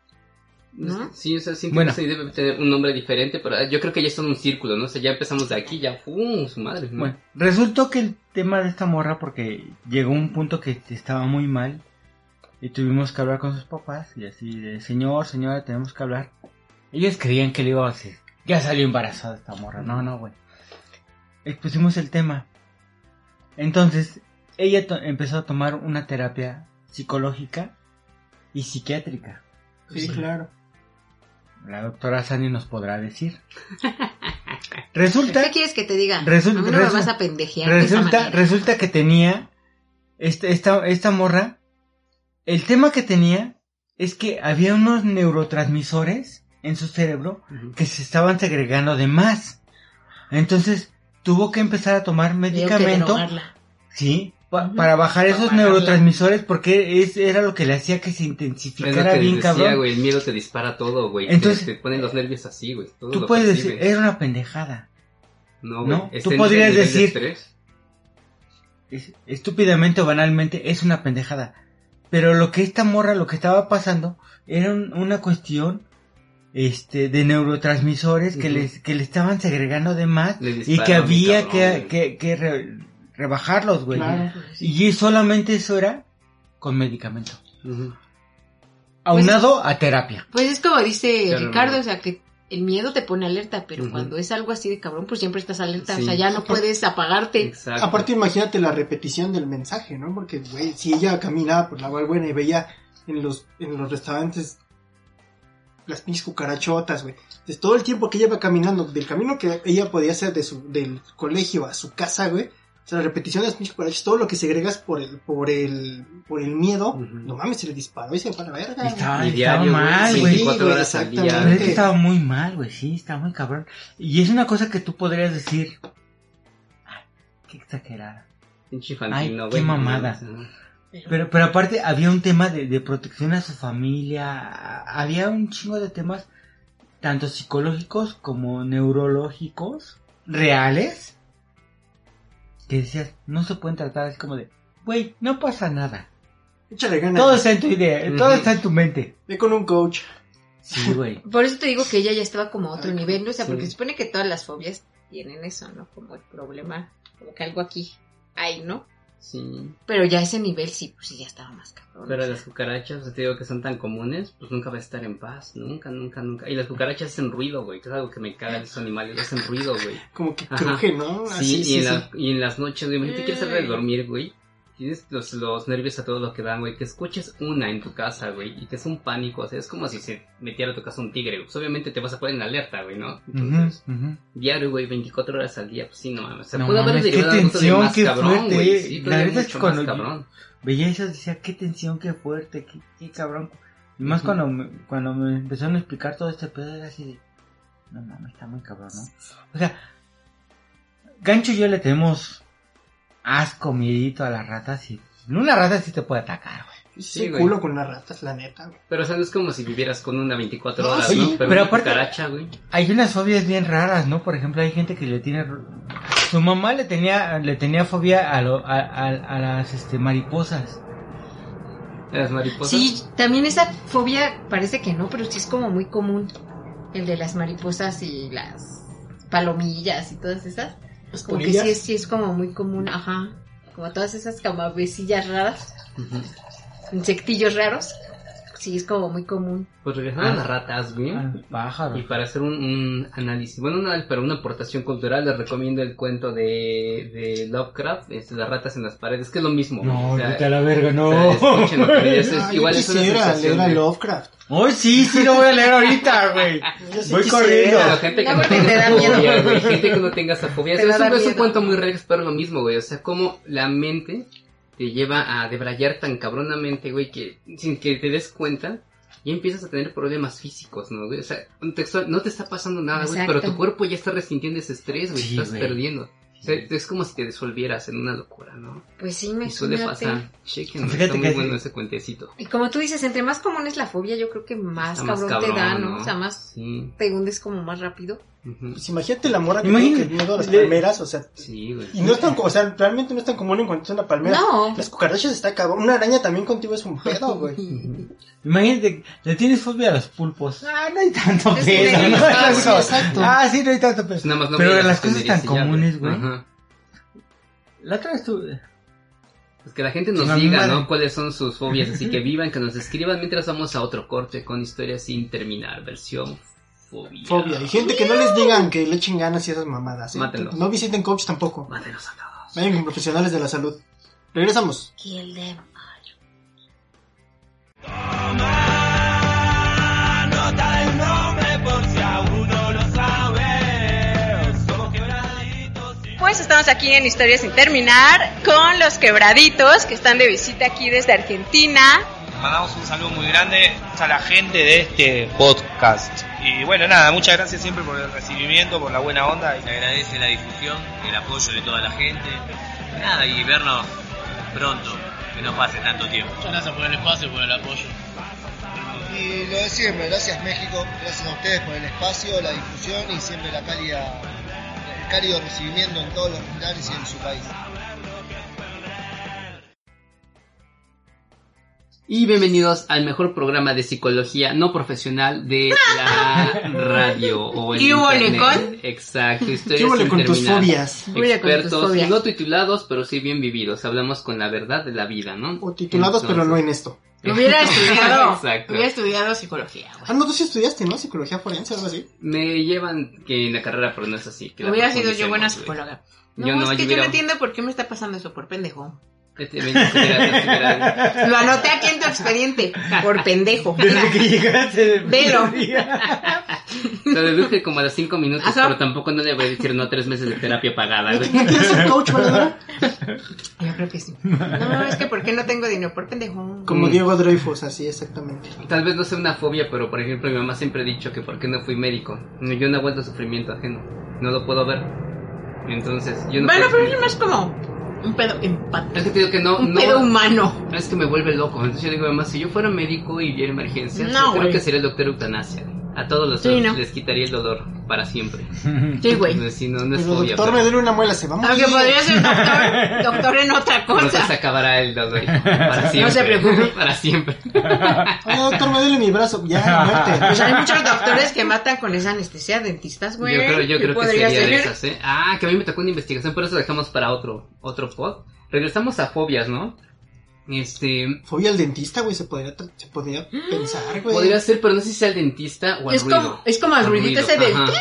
No ¿No? Sí, o sea, siento Bueno. sí debe tener un nombre diferente, pero yo creo que ya es todo un círculo, ¿no? O sea, ya empezamos de aquí, ya, ¡pum! Su madre, ¿no? Bueno, resultó que el tema de esta morra, porque llegó un punto que estaba muy mal y tuvimos que hablar con sus papás y así de, señor, señora, tenemos que hablar. Ellos creían que le iba a decir, ya salió embarazada esta morra. No, no, güey. Expusimos el tema. Entonces, ella empezó a tomar una terapia psicológica y psiquiátrica. Sí, claro. La doctora Sandy nos podrá decir. Resulta ¿Qué quieres que te diga? Resulta- a mí no me resu- vas a pendejear de esa Resulta, manera. resulta que tenía esta, esta, esta morra. El tema que tenía es que había unos neurotransmisores en su cerebro que se estaban segregando de más. Entonces tuvo que empezar a tomar medicamento, sí, pa- para bajar esos neurotransmisores porque es, era lo que le hacía que se intensificara que bien decía, cabrón. el miedo te dispara todo, güey. Entonces- te, te ponen los nervios así, güey. todo Tú lo puedes percibes. decir, era una pendejada. No, güey. ¿no? está Tú podrías nivel de decir- es- estúpidamente o banalmente es una pendejada. Pero lo que esta morra, lo que estaba pasando, era un- una cuestión este de neurotransmisores que, les, que le estaban segregando de más y que había cabrón, que, que, que re- rebajarlos, güey. Claro. Y solamente eso era con medicamento. Aunado a terapia. Pues es como dice Claro, Ricardo, no. o sea que el miedo te pone alerta, pero cuando es algo así de cabrón, pues siempre estás alerta, Sí. o sea, ya no puedes apagarte. Exacto. Aparte, imagínate la repetición del mensaje, ¿no? Porque, güey, si ella caminaba por la Valbuena y veía en los, en los restaurantes las pinches cucarachotas, güey. Entonces, todo el tiempo que ella iba caminando, del camino que ella podía hacer de su, del colegio a su casa, güey. O sea, la repetición de las pinches cucarachas, todo lo que segregas por el, por el, por el miedo, no mames, se le disparó y se fue a la verga. Estaba, Y estaba mal, güey, güey. 24 güey, horas al día. Pero es que estaba muy mal, güey, sí, estaba muy cabrón. Y es una cosa que tú podrías decir, ay, qué exagerada. Pinche Ay, qué mamada. Pero, pero aparte había un tema de, de protección a su familia, había un chingo de temas, tanto psicológicos como neurológicos, reales, que decías, no se pueden tratar así como de, güey, no pasa nada. Échale ganas. Todo está en tu idea, todo está en tu mente. Ve con un coach. Sí, güey. Por eso te digo que ella ya estaba como a otro nivel, ¿no? o sea, porque se supone que todas las fobias tienen eso, ¿no? Como el problema, como que algo aquí hay, ¿no? Sí. Pero ya ese nivel sí, pues sí, ya estaba más cabrón. Pero o sea. las cucarachas, o sea, te digo que son tan comunes, pues nunca va a estar en paz. Nunca, nunca, nunca. Y las cucarachas hacen ruido, güey. Que es algo que me caga de esos animales. Hacen ruido, güey. Como que cruje, ¿no? Sí, Así, y, sí, en sí. la- y en las noches, güey, imagínate quieres salir de Ay. dormir, güey. Tienes los, los nervios a todo lo que dan, güey. Que escuches una en tu casa, güey. Y que es un pánico. O sea, es como si se metiera a tu casa un tigre. Pues obviamente te vas a poner en alerta, güey, ¿no? Entonces, diario, güey, 24 horas al día. Pues sí, no mames. O sea, No pudo haber qué derivado de tensión, más qué cabrón, fuerte, güey. eh. Sí, La es que cuando yo- cabrón. Veía eso, decía, qué tensión, qué fuerte, qué, qué cabrón. Y más cuando, me, cuando me empezaron a explicar todo este pedo, era así de, no mames, está muy cabrón, ¿no? O sea, Gancho y yo le tenemos asco, miedito a las ratas y una rata sí te puede atacar, güey. Sí, güey. culo con las ratas, la neta, güey. Pero, o sea, no es como si vivieras con una 24 No, horas, sí, ¿no? Pero, aparte- güey. Hay unas fobias bien raras, ¿no? Por ejemplo, hay gente que le tiene... Su mamá le tenía, le tenía fobia a, lo- a, a, a las este, mariposas. Las mariposas. Sí, también esa fobia parece que no, pero sí es como muy común. El de las mariposas y las palomillas y todas esas. Las Como que sí es, sí es como muy común, ajá. Como todas esas camabecillas raras, insectillos raros. Sí, es como muy común. Pues regresando a Ah. las ratas, güey. Al pájaro. Y para hacer un, un análisis, bueno, una, para una aportación cultural, les recomiendo el cuento de, de Lovecraft, es Las ratas en las paredes, que es lo mismo. No, o sea, vete a la verga, no. o sea, pero es, es igual es una leer a de- Lovecraft. Hoy sí, sí lo voy a leer ahorita, güey. Sí Voy corriendo. Pero gente que No, no, tenga te da esa miedo. fobia, güey. Gente que no tenga esa fobia. Te Es, va a dar un, es un cuento muy real, pero lo mismo, güey. O sea, como la mente te lleva a debrayar tan cabronamente, güey, que sin que te des cuenta, ya empiezas a tener problemas físicos, ¿no, güey? O sea, textual, no te está pasando nada, güey, pero tu cuerpo ya está resintiendo ese estrés, güey. Sí, estás güey. perdiendo. O sea, es como si te disolvieras en una locura, ¿no? Pues sí, Y suele pasar. Chequen, está muy bueno ese cuentecito. Y como tú dices, entre más común es la fobia, yo creo que más cabrón, te da, ¿no? ¿no? O sea, más Sí. te hundes como más rápido. Pues imagínate la mora que Imagínate- tiene que miedo a las palmeras, o sea. Sí, güey. Y no es tan, o sea, realmente no es tan común encontrar una palmera. No. Las cucarachas está cabrón. Una araña también contigo es un pedo, güey. Imagínate, le tienes fobia a los pulpos. Ah, no hay tanto Es exacto. Ah, sí, no hay tanto pedo. Nada más no Pero las cosas tan comunes, güey. Ajá. La otra vez tuve... Pues que la gente nos Sí, diga. ¿no? Cuáles son sus fobias, así que vivan, que nos escriban mientras vamos a otro corte con historias sin terminar, versión fobia. Fobia. Y gente que no les digan que le echen ganas y esas mamadas. ¿eh? Mátenlos. No visiten coach tampoco. Mátenos a todos. Vayan con profesionales de la salud. Regresamos. Kill them. Pues estamos aquí en Historias sin terminar con los quebraditos que están de visita aquí desde Argentina. Mandamos un saludo muy grande a la gente de este podcast. Y bueno, nada, muchas gracias siempre por el recibimiento, por la buena onda. Se agradece la difusión, el apoyo de toda la gente. Nada, y vernos pronto, que no pase tanto tiempo. Muchas gracias por el espacio y por el apoyo. Y lo de siempre, gracias México, gracias a ustedes por el espacio, la difusión y siempre la cálida, el cálido recibimiento en todos los lugares y en su país. Y bienvenidos al mejor programa de psicología no profesional de la radio o el ¿Y hubo internet. lecón? Exacto, ¿Qué historias sin con tus fobias? Huele con tus Expertos, fobias. no titulados, pero sí bien vividos. Hablamos con la verdad de la vida, ¿no? O titulados, pero no en esto. Hubiera estudiado, Exacto. hubiera estudiado psicología, güey. Ah, no, tú sí estudiaste, ¿no? Psicología forense, algo así. Me llevan que en la carrera, pero no es así. que Hubiera sido yo buena psicóloga. No, Yo no, es que yo yo hubiera- no entiendo por qué me está pasando eso, por pendejo. Este, ven. Lo anoté aquí en tu expediente, por pendejo. Desde que llegaste del Velo. Lo deduje como a los cinco minutos, Ajá. pero tampoco no le voy a decir no tres meses de terapia pagada, güey. ¿No quieres ser coach, valedora? Yo creo que sí. No, es que ¿por qué no tengo dinero? Por pendejo. Como. Diego Dreyfus, así exactamente. Tal vez no sea una fobia, pero por ejemplo mi mamá siempre ha dicho que por qué no fui médico. Yo no aguanto sufrimiento ajeno. No lo puedo ver. Entonces, yo no Bueno, puedo- pero es más como un pedo empático. Es que te digo que no, Un no- pedo humano. Es que me vuelve loco. Entonces yo digo, mamá, si yo fuera médico y viera emergencias, No, yo creo que sería el doctor eutanasia. A todos los Sí, ¿no? les quitaría el dolor para siempre. Sí, güey. Sí, no, no es Pero fobia. doctor, pero- me duele una muela, se va a morir. Aunque podría ser doctor, doctor en otra Entonces cosa. acabará el dolor para siempre. se preocupe. Para siempre. Oye, doctor, me duele mi brazo. Ya, muerte. Pues hay muchos doctores que matan con esa anestesia, dentistas, güey. Yo creo, yo ¿Qué creo que sería de esas, ¿eh? Ah, que a mí me tocó una investigación, pero eso dejamos para otro, otro pod. Regresamos a fobias, ¿no? Este, Fobia al dentista, güey, se podría, se podría pensar, güey. podría ser, pero no sé si sea el dentista o el Es ruido. como, es como Al ruidito ese de... ajá.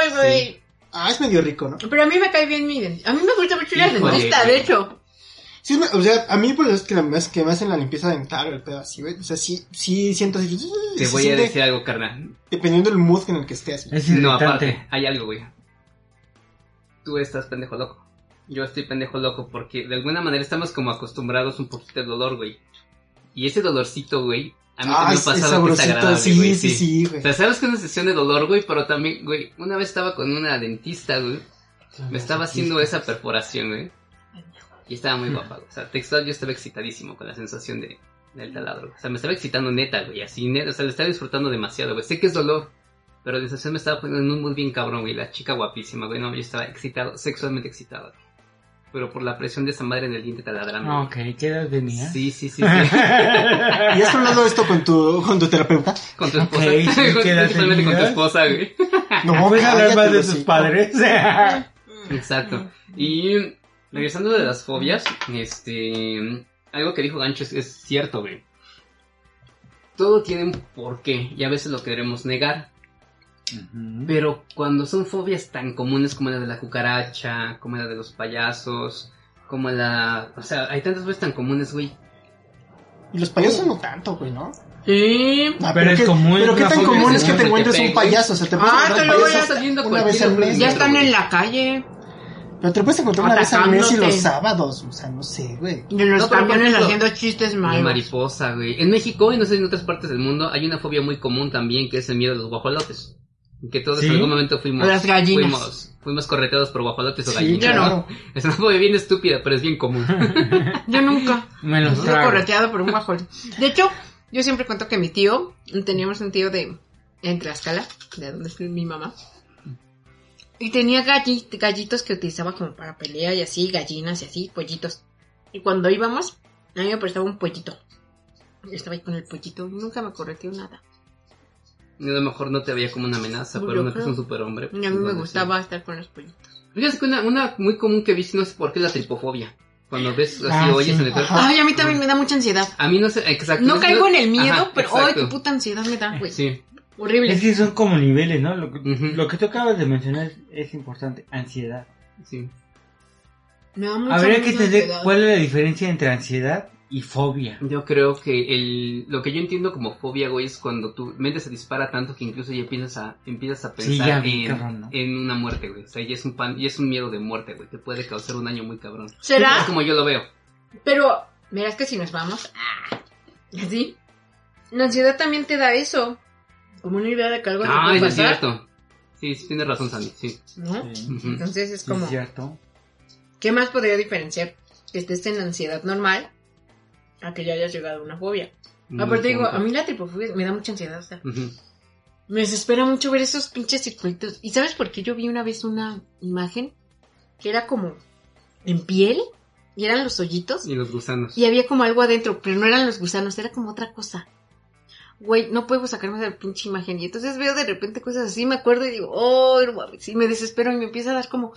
¡Ay, güey! Ah, es medio rico, ¿no? Pero a mí me cae bien mi dentista. A mí me gusta mucho ir al dentista, de hecho. Sí, o sea, a mí pues es que, la, es que me hacen la limpieza dental o el pedo así, güey. O sea, sí, sí siento así. Te se voy a decir algo, carnal. Dependiendo del mood en el que esté así. Es No, aparte, hay algo, güey. Tú estás pendejo loco. Yo estoy pendejo loco porque de alguna manera estamos como acostumbrados un poquito al dolor, güey. Y ese dolorcito, güey, a mí Ah, también me pasado que es agradable, sí, güey. sí, sí, O güey. sea, sabes que es una sesión de dolor, güey, pero también, güey, una vez estaba con una dentista, güey. Me estaba haciendo esa perforación, güey. Y estaba muy guapa, güey. O sea, textual yo estaba excitadísimo con la sensación de, del taladro. O sea, me estaba excitando neta, güey. Así, neta. O sea, le estaba disfrutando demasiado, güey. Sé que es dolor. Pero la sensación me estaba poniendo en un mood bien cabrón, güey. La chica guapísima, güey. No, yo estaba excitado, sexualmente excitado. güey. Pero por la presión de esa madre en el diente taladrando. Ok, ¿qué edad tenías? Sí, sí, sí, sí. ¿Y has hablado esto con tu, con tu terapeuta? Con tu esposa. Ok, sí, ¿qué edad con tu esposa, güey. No, ¿Puedes hablar más de sus padres? Exacto. Y regresando de las fobias, este, algo que dijo Gancho es, es cierto, güey. todo tiene un porqué y a veces lo queremos negar. Pero cuando son fobias tan comunes como la de la cucaracha, como la de los payasos, como la... O sea, hay tantas fobias tan comunes, güey. Y los payasos no tanto, güey, ¿no? Sí. Ah, Pero es qué- común, Pero qué tan común que es que te encuentres un payaso. O sea, te puedes Ah, encontrar te lo voy a- saliendo una vez al mes. Ya están en la calle. Pero te puedes encontrar una vez al mes y los sábados. O sea, no sé, güey. Y en los No, camiones ejemplo, haciendo chistes La malos. mariposa, güey. En México y no sé en otras partes del mundo hay una fobia muy común también que es el miedo a los guajolotes. Que todos ¿Sí? en algún momento fuimos... A las gallinas. Fuimos, fuimos correteados por guajolotes o Sí, gallinas. Yo no. Es una fobia bien estúpida, pero es bien común. Yo nunca. Me trago. correteado por un guajol. De hecho, yo siempre cuento que mi tío, teníamos un tío de en Tlaxcala, de donde es mi mamá. Y tenía galli- gallitos que utilizaba como para pelea y así, gallinas y así, pollitos. Y cuando íbamos, a mí me prestaba un pollito. Yo estaba ahí con el pollito y nunca me correteó nada. Y a lo mejor no te veía como una amenaza, Yo pero no creo. es un superhombre. Y a mí me sí. gustaba estar con los pollitos. Fíjate que una, una muy común que he visto, no sé por qué, es la tripofobia. Cuando ves así, Ah, oyes sí. en el. Ay, a mí también me da mucha ansiedad. A mí no sé, exacto. No caigo en el miedo, Ajá, pero ay, exacto. qué puta ansiedad me da, güey. Sí. Horrible. Es que son como niveles, ¿no? Lo que, lo que tú acabas de mencionar es, es importante. Ansiedad. Sí. Me da mucha Habría que entender cuál es la diferencia entre ansiedad y fobia. Yo creo que el, lo que yo entiendo como fobia, güey, es cuando tu mente se dispara tanto que incluso ya empiezas a, empiezas a Sí, pensar ya vi, en, cabrón, ¿no? en una muerte, güey. O sea, ya es un pan, ya es un miedo de muerte, güey. Te puede causar un daño muy cabrón. ¿Será? Es como yo lo veo. Pero, mira, es que si nos vamos, ah, así, la ansiedad también te da eso. Como una idea de que algo te Ah, puede eso es pasar, cierto. Sí, sí, tienes razón, Sandy, sí. ¿no? Sí. Entonces es como, es cierto. ¿qué más podría diferenciar que estés en ansiedad normal a que ya hayas llegado a una fobia? Aparte digo, a mí la tripofobia me da mucha ansiedad, o sea, me desespera mucho ver esos pinches circuitos. ¿Y sabes por qué yo vi una vez una imagen que era como en piel y eran los hoyitos? Y los gusanos. Y había como algo adentro, pero no eran los gusanos, era como otra cosa. Güey, no puedo sacarme de la pinche imagen. Y entonces veo de repente cosas así, me acuerdo y digo, oh, no mames", sí, me desespero y me empieza a dar como,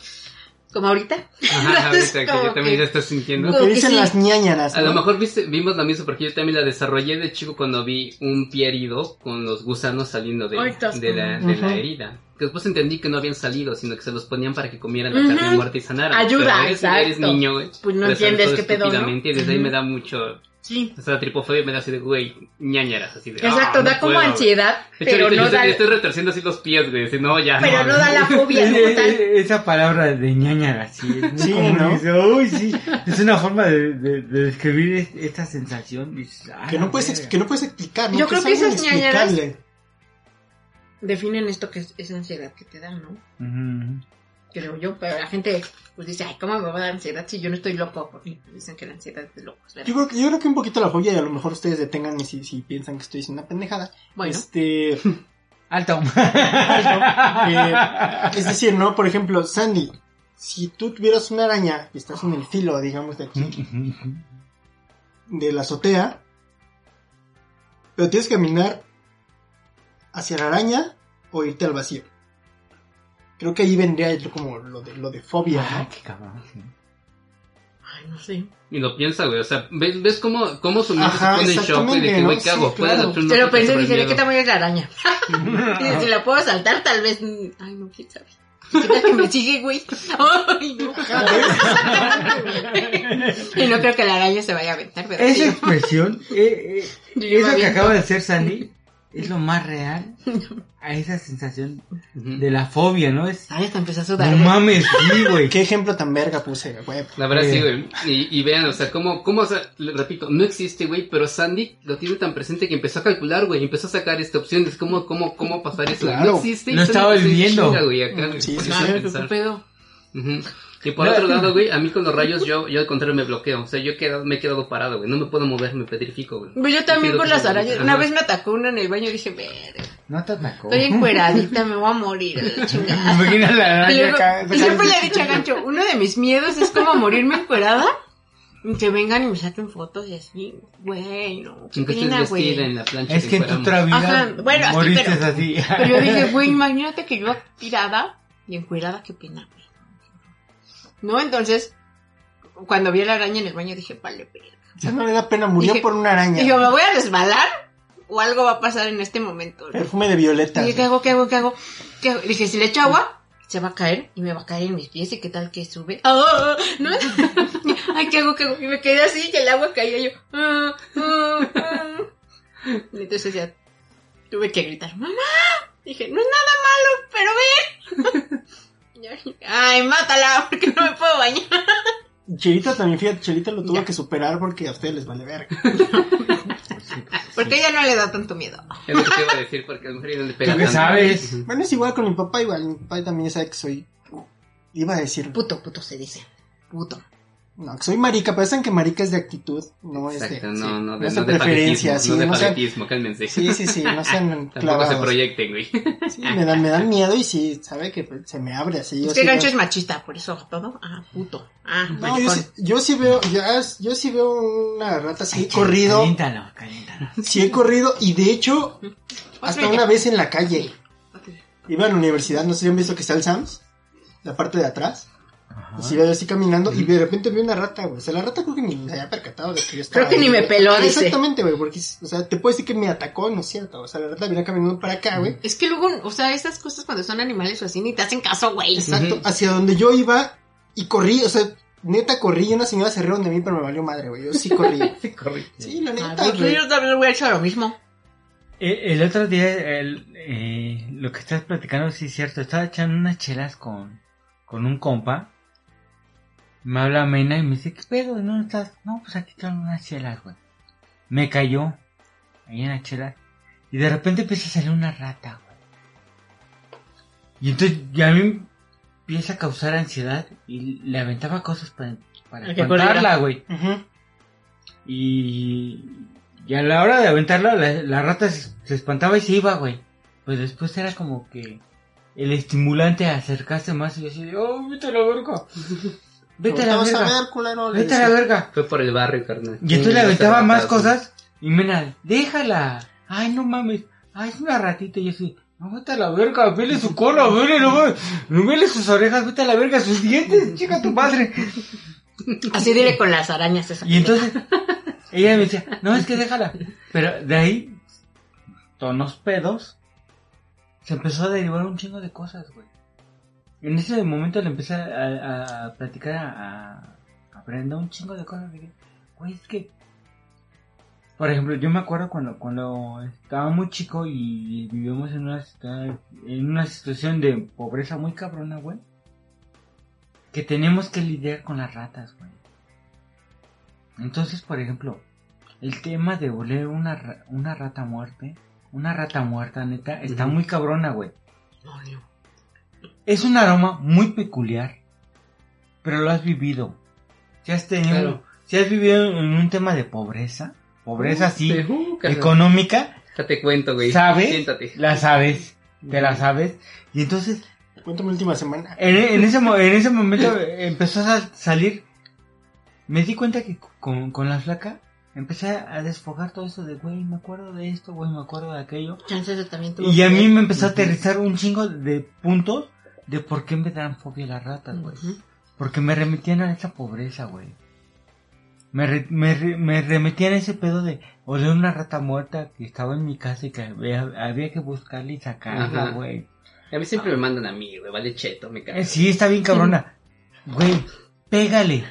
como ahorita. Ajá, ahorita que yo también que- ya estás sintiendo. Lo que que dicen sí. las ñañaras. A lo mejor viste, vimos la misma porque yo también la desarrollé de chico cuando vi un pie herido con los gusanos saliendo de, la, de la herida. Que después entendí que no habían salido, sino que se los ponían para que comieran la Ujú. carne muerta y sanaran. Ayuda, Pero eres, eres exacto. niño, güey. Pues no entiendes qué pedo, ¿no? Y desde ahí me da mucho... Sí. O sea, la tripofobia me da así de, güey, ñañaras, así de... Exacto, "Ah, no da como puedo", ansiedad, De hecho, pero no yo da, estoy, estoy retorciendo así los pies, güey. Así, no, ya. pero no da la fobia como tal. Esa palabra de ñañara, sí, es muy Sí. ¿no? Dice, "Uy, sí, es una forma de, de- de describir es- esta sensación. Dices, "Ah, Que no puedes, ex- verga". que no puedes explicar, ¿no? Yo creo que esas ñañaras-. Definen esto que es esa ansiedad que te da, ¿no? Ujú. Creo yo, pero la gente pues dice, ay, ¿cómo me va a dar ansiedad si yo no estoy loco? Porque dicen que la ansiedad es de locos, ¿verdad? Yo creo, que, yo creo que un poquito la fobia y a lo mejor ustedes deténganme si, si piensan que estoy diciendo una pendejada. Bueno, Este, Alto. eh, es decir, ¿no? Por ejemplo, Sandy, si tú tuvieras una araña y estás en el filo, digamos, de aquí, de la azotea, pero tienes que caminar hacia la araña o irte al vacío. Creo que ahí vendría como lo de, lo de fobia, Ay, ¿no? qué cabrón, sí. ay, no sé. Y lo piensa, güey. O sea, ¿ves, ves cómo, cómo su mente Ajá, se pone en shock, güey? De que, güey, ¿no? ¿qué hago? Sí, ¿Puedo claro. hacer un Se lo pensé y dije, el ¿de qué tamaño es la araña? Y si la puedo saltar, tal vez. Ay, no, quién sabe. ¿Qué tal que me sigue, güey? Ay, no. y no creo que la araña se vaya a aventar, pero Esa sí. expresión, eh, eh, eso que acaba de hacer Sandy, es lo más real a esa sensación de la fobia, ¿no? Es, Ay, hasta empezó a sudar. no mames, sí, güey. ¿Qué ejemplo tan verga puse, güey? La verdad Eh. sí, güey. Y, y vean, o sea, cómo, cómo, o sea, repito, no existe, güey, pero Sandy lo tiene tan presente que empezó a calcular, güey, empezó a sacar esta opción de cómo, cómo, cómo pasar eso. Claro. No existe. Lo estaba viviendo. güey, acá, Sí, sí, ¿qué pensar. pedo? Ujú. Y por otro lado, güey, a mí con los rayos yo, yo al contrario me bloqueo. O sea, yo he quedado, me he quedado parado, güey. No me puedo mover, me petrifico, güey. Pues yo también con las arañas. Una vez me atacó una en el baño y dije, verga, No te atacó. estoy encueradita, me voy a morir. la chingada. Imagina la Y, araña luego- acá. y siempre le he dicho a Gancho, uno de mis miedos es como morirme encuerada. Y que vengan y me saquen fotos y así. Güey, no. Qué pena, güey. en la plancha Es que en tu otra vida Ajá, bueno, así, moriste pero- así. Pero yo dije, güey, imagínate que yo tirada y encuerada, qué pena, güey. No, entonces, cuando vi a la araña en el baño dije, vale, verga. O sea, no le da pena, murió Dije- por una araña. Digo, ¿me voy a resbalar? o algo va a pasar en este momento. ¿no? Perfume de violeta. Y ¿qué hago? ¿Qué hago? ¿Qué hago? ¿Qué hago? Dije, si le echo agua, se va a caer y me va a caer en mis pies y qué tal que sube. ¡Ah! ¿No? Ay, ¿qué hago? ¿Qué hago? Y me quedé así y el agua caía y yo. "Ah, ah, ah". Y entonces ya tuve que gritar, ¡mamá! Dije, no es nada malo, pero ve. Ay, mátala, porque no me puedo bañar. Chelita también, fíjate, Chelita lo tuvo Ya. que superar porque a ustedes les vale verga. Porque ella no le da tanto miedo. Es lo que te iba a decir, porque a lo mejor ella no le pega ¿Tú qué tanto. sabes? Bueno, es igual con mi papá, igual. Mi papá también sabe que soy. Iba a decir. Puto, puto se dice. Puto. No, que soy marica, pero saben que marica es de actitud, no es de. Exacto, no, sí, no, de, es no de preferencia, patetismo, sí, no de no cálmense. Sí, sí, sí, no sean Tampoco se clavados. proyecten, güey. Sí, me dan, me dan miedo y sí, sabe que se me abre así. yo Es que sí Gancho veo- es machista, por eso todo. Ah, puto. Ah, No, yo sí, yo sí veo, ya, yo sí veo una rata así, he corrido, Caliéntalo, caliéntalo. sí he corrido y de hecho, hasta una vez en la calle, Ok. iba a la universidad, no sé si han visto que está el Sams, la parte de atrás, Ajá. y iba yo así caminando y de repente vi una rata, güey, o sea, la rata creo que ni se había percatado de que yo estaba Creo que ahí, ni me peló, Ah, dice. Exactamente, güey, porque, o sea, te puedo decir que me atacó, no es cierto, o sea, la rata venía caminando para acá, güey, Es que luego, o sea, esas cosas cuando son animales o así ni te hacen caso, güey. Exacto, hacia donde yo iba y corrí, o sea, neta corrí y una señora se rieron de mí, pero me valió madre, güey. Yo sí corrí. Sí, corrí. sí, la Ah, neta, pues güey. yo también hubiera hecho lo mismo. Eh, El otro día, el, eh, lo que estás platicando, sí es cierto. Estaba echando unas chelas con, con un compa. Me habla Mena y me dice, ¿qué pedo? ¿Dónde estás? No, pues aquí están unas chelas, güey. Me cayó ahí en las chelas. Y de repente empieza a salir una rata, güey. Y entonces ya a mí empieza a causar ansiedad y le aventaba cosas para, para espantarla, güey. Y, y a la hora de aventarla, la, la rata se, se espantaba y se iba, güey. Pues después era como que el estimulante a acercarse más y yo así de, oh, vete a la verga. Vete a la verga. ver, culero. le Vete a la verga. Fue por el barrio, carnal. Y entonces Sí, le aventaba esa más cosas y mira, déjala. Ay, no mames. Ay, es una ratita y yo así, no, vete a la verga, vele su cola, vele, no mames. No vele sus orejas, vete a la verga, sus dientes, chica tu madre. Así dile con las arañas esas. Y entonces ella me decía, no, es que déjala. Pero de ahí, tonos pedos, se empezó a derivar un chingo de cosas, güey. En ese momento le empecé a, platicar a, a, Brenda un chingo de cosas. Dije, güey, es que... Por ejemplo, yo me acuerdo cuando, cuando estaba muy chico y vivíamos en una, en una situación de pobreza muy cabrona, güey. Que teníamos que lidiar con las ratas, güey. Entonces, por ejemplo, el tema de oler una, una rata muerte, una rata muerta, neta, está muy cabrona, güey. No, no. Es un aroma muy peculiar, pero lo has vivido. Si has tenido, Claro. si has vivido en un tema de pobreza, pobreza así, uh, económica, Ya te cuento, güey. ¿sabes? Siéntate. La sabes, te la sabes. Y entonces, Cuéntame la última semana. en, en ese, en ese momento empezó a sal- salir. Me di cuenta que con, con la flaca empecé a desfogar todo eso de, güey, me acuerdo de esto, güey, me acuerdo de aquello. Chances también tuvo Y a mí me empezó a aterrizar un chingo de puntos de por qué me dan fobia las ratas, güey. Porque me remetían a esa pobreza, güey. Me, re- me, re- me remetían a ese pedo de oler una rata muerta que estaba en mi casa y que había, había que buscarla y sacarla, güey. A mí siempre me mandan a mí, güey. Vale cheto, me cago. Eh, sí, está bien cabrona. Güey, pégale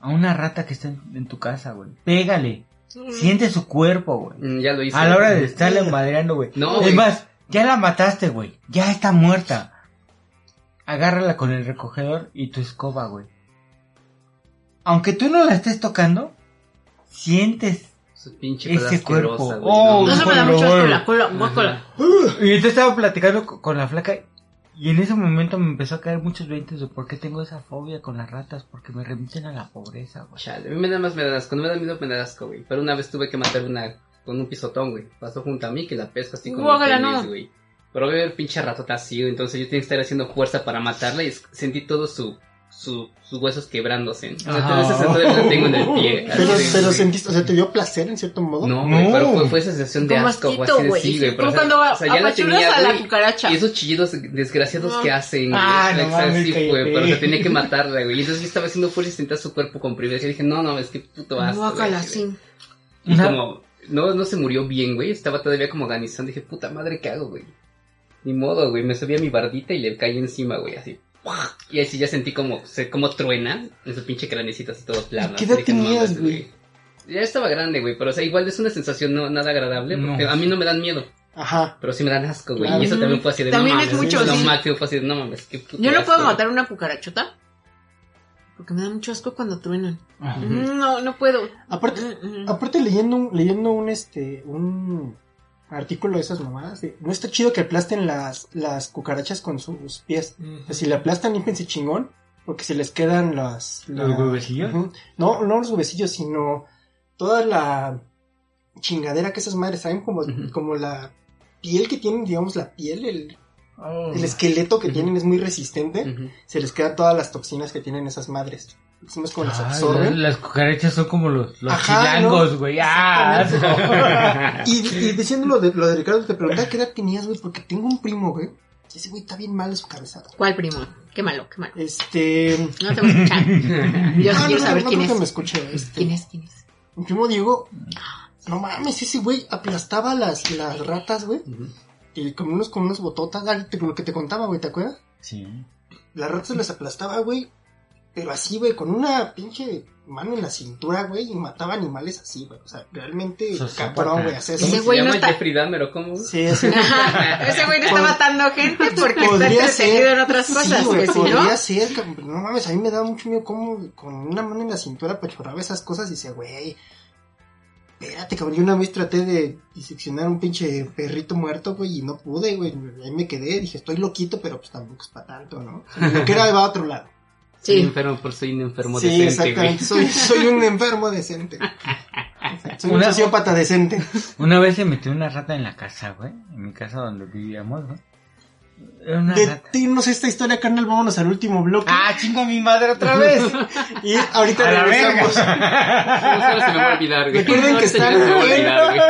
a una rata que está en, en tu casa, güey. Pégale. Siente su cuerpo, güey. Mm, Ya lo hice. A la hora de estarle madreando, güey. No, es más, ya la mataste, güey. Ya está muerta. Agárrala con el recogedor y tu escoba, güey. Aunque tú no la estés tocando, sientes. Su pinche Ese cuerpo. güey, Oh, No no, se me da mucho asco la cola, guácala. Y entonces estaba platicando co- con la flaca y en ese momento me empezó a caer muchos veintes de por qué tengo esa fobia con las ratas, porque me remiten a la pobreza, güey. Chale, a mí me da más me da asco, no me da miedo, me da asco, güey. Pero una vez tuve que matar una con un pisotón, güey. Pasó junto a mí que la pesca así con el tenis, no. güey. Pero veo el pinche ratota así, entonces yo tenía que estar haciendo fuerza para matarla y sentí todo su, su, sus huesos quebrándose. O sea, Ajá. toda esa sensación la tengo en el pie. Pero, sentiste, o sea, te dio placer en cierto modo. No, güey, No. pero fue, fue esa sensación de Como asco, güey, asquito, así de güey. sí, güey. Como o sea, cuando o sea, ya la tenía, a la cucaracha. Y esos chillidos desgraciados No. que hacen. Ah, no güey, pero o sea, tenía que matarla, güey. Y entonces yo estaba haciendo fuerza y sentía su cuerpo comprimir. Y dije, no, no, es que puto asco. Guácala, sí. Y como no, no se murió bien, güey. Estaba todavía como agonizando. Dije, puta madre, ¿qué hago, güey? Ni modo, güey. Me subí a mi bardita y le caí encima, güey, así. Y así ya sentí como, se, como truena en su pinche cranecito así todo plano. ¿Qué edad tenías, güey? Ya estaba grande, güey, pero o sea, igual es una sensación no, nada agradable, porque No. a mí no me dan miedo, Ajá. pero sí me dan asco, güey. Claro. Y eso también fue así de También no es mucho, lo sí. máximo fue así de no mames, qué puto Yo no puedo matar una cucarachota. Porque me da mucho asco cuando truenan. Ajá. No, no puedo. Aparte, Mm, mm. aparte leyendo un, leyendo un este un artículo de esas mamadas, de, no está chido que aplasten las, las cucarachas con sus pies. O sea, si le aplastan, límpense chingón, porque se les quedan las... ¿Los la- huevecillos? No, no los huevecillos, sino toda la chingadera que esas madres traen, como, como la piel que tienen, digamos, la piel, el, Oh. el esqueleto que tienen es muy resistente, se les quedan todas las toxinas que tienen esas madres. Es como las Ay, absorben. las cucarachas son como los, los Ajá, chilangos, ¿no? güey. Ah, Y, y diciendo lo de, lo de Ricardo, te preguntaba qué edad tenías, güey, porque tengo un primo, güey. Ese güey está bien mal de su cabeza. ¿Cuál primo? Qué malo, qué malo. Este. No te voy a escuchar. Yo sí Ah, quiero no, saber no quién creo que me es. escuche. Este, ¿Quién es? ¿Quién es? Mi primo Diego. No mames, ese güey aplastaba las, las ratas, güey. Ujú. Y con unos, con unos bototas, ah, lo que te contaba, güey, ¿te acuerdas? Sí. Las ratas las aplastaba, güey. Pero así, güey, con una pinche mano en la cintura, güey, y mataba animales así, güey. O sea, realmente cabrón, güey, hacer Ese ¿Cómo eso. se güey no está- Jeffrey Dahmer o cómo? Sí, ese Ese güey no está matando gente porque está entretenido en otras Sí, cosas. güey, si podría no, ser, cabrón, pero no mames, a mí me daba mucho miedo cómo con una mano en la cintura pachorraba esas cosas y decía, güey, espérate, cabrón, yo una vez traté de diseccionar un pinche perrito muerto, güey, y no pude, güey, ahí me quedé, dije, estoy loquito, pero pues tampoco es para tanto, ¿no? O sea, Lo que era va a otro lado. Soy sí. enfermo por soy un enfermo Sí, decente, exactamente, soy, soy un enfermo decente. Soy un Una- sociópata decente. Una vez se metió una rata en la casa, güey. En mi casa donde vivíamos, güey. Una De rata. Dinos esta historia, carnal, vámonos al último bloque. ¡Ah, chinga mi madre otra vez! Y ahorita ¡A la regresamos. verga! ¿Cómo se me va a olvidar, güey? Recuerden que están- olvidar, güey.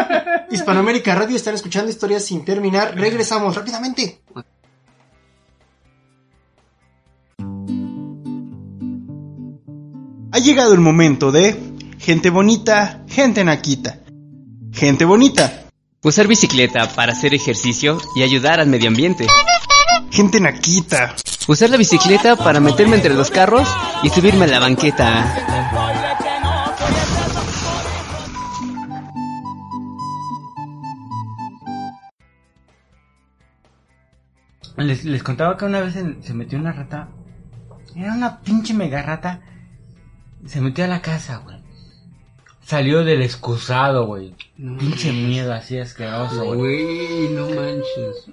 Hispanoamérica Radio están escuchando historias sin terminar. Regresamos rápidamente. Ha llegado el momento de gente bonita, gente naquita. Gente bonita, Usar bicicleta para hacer ejercicio y ayudar al medio ambiente. gente naquita. Usar la bicicleta para meterme entre los carros y subirme a la banqueta. Les, les contaba que una vez se, se metió una rata. Era una pinche mega rata. Se metió a la casa, güey. Salió del excusado, güey. Pinche miedo así asqueroso, güey. No manches.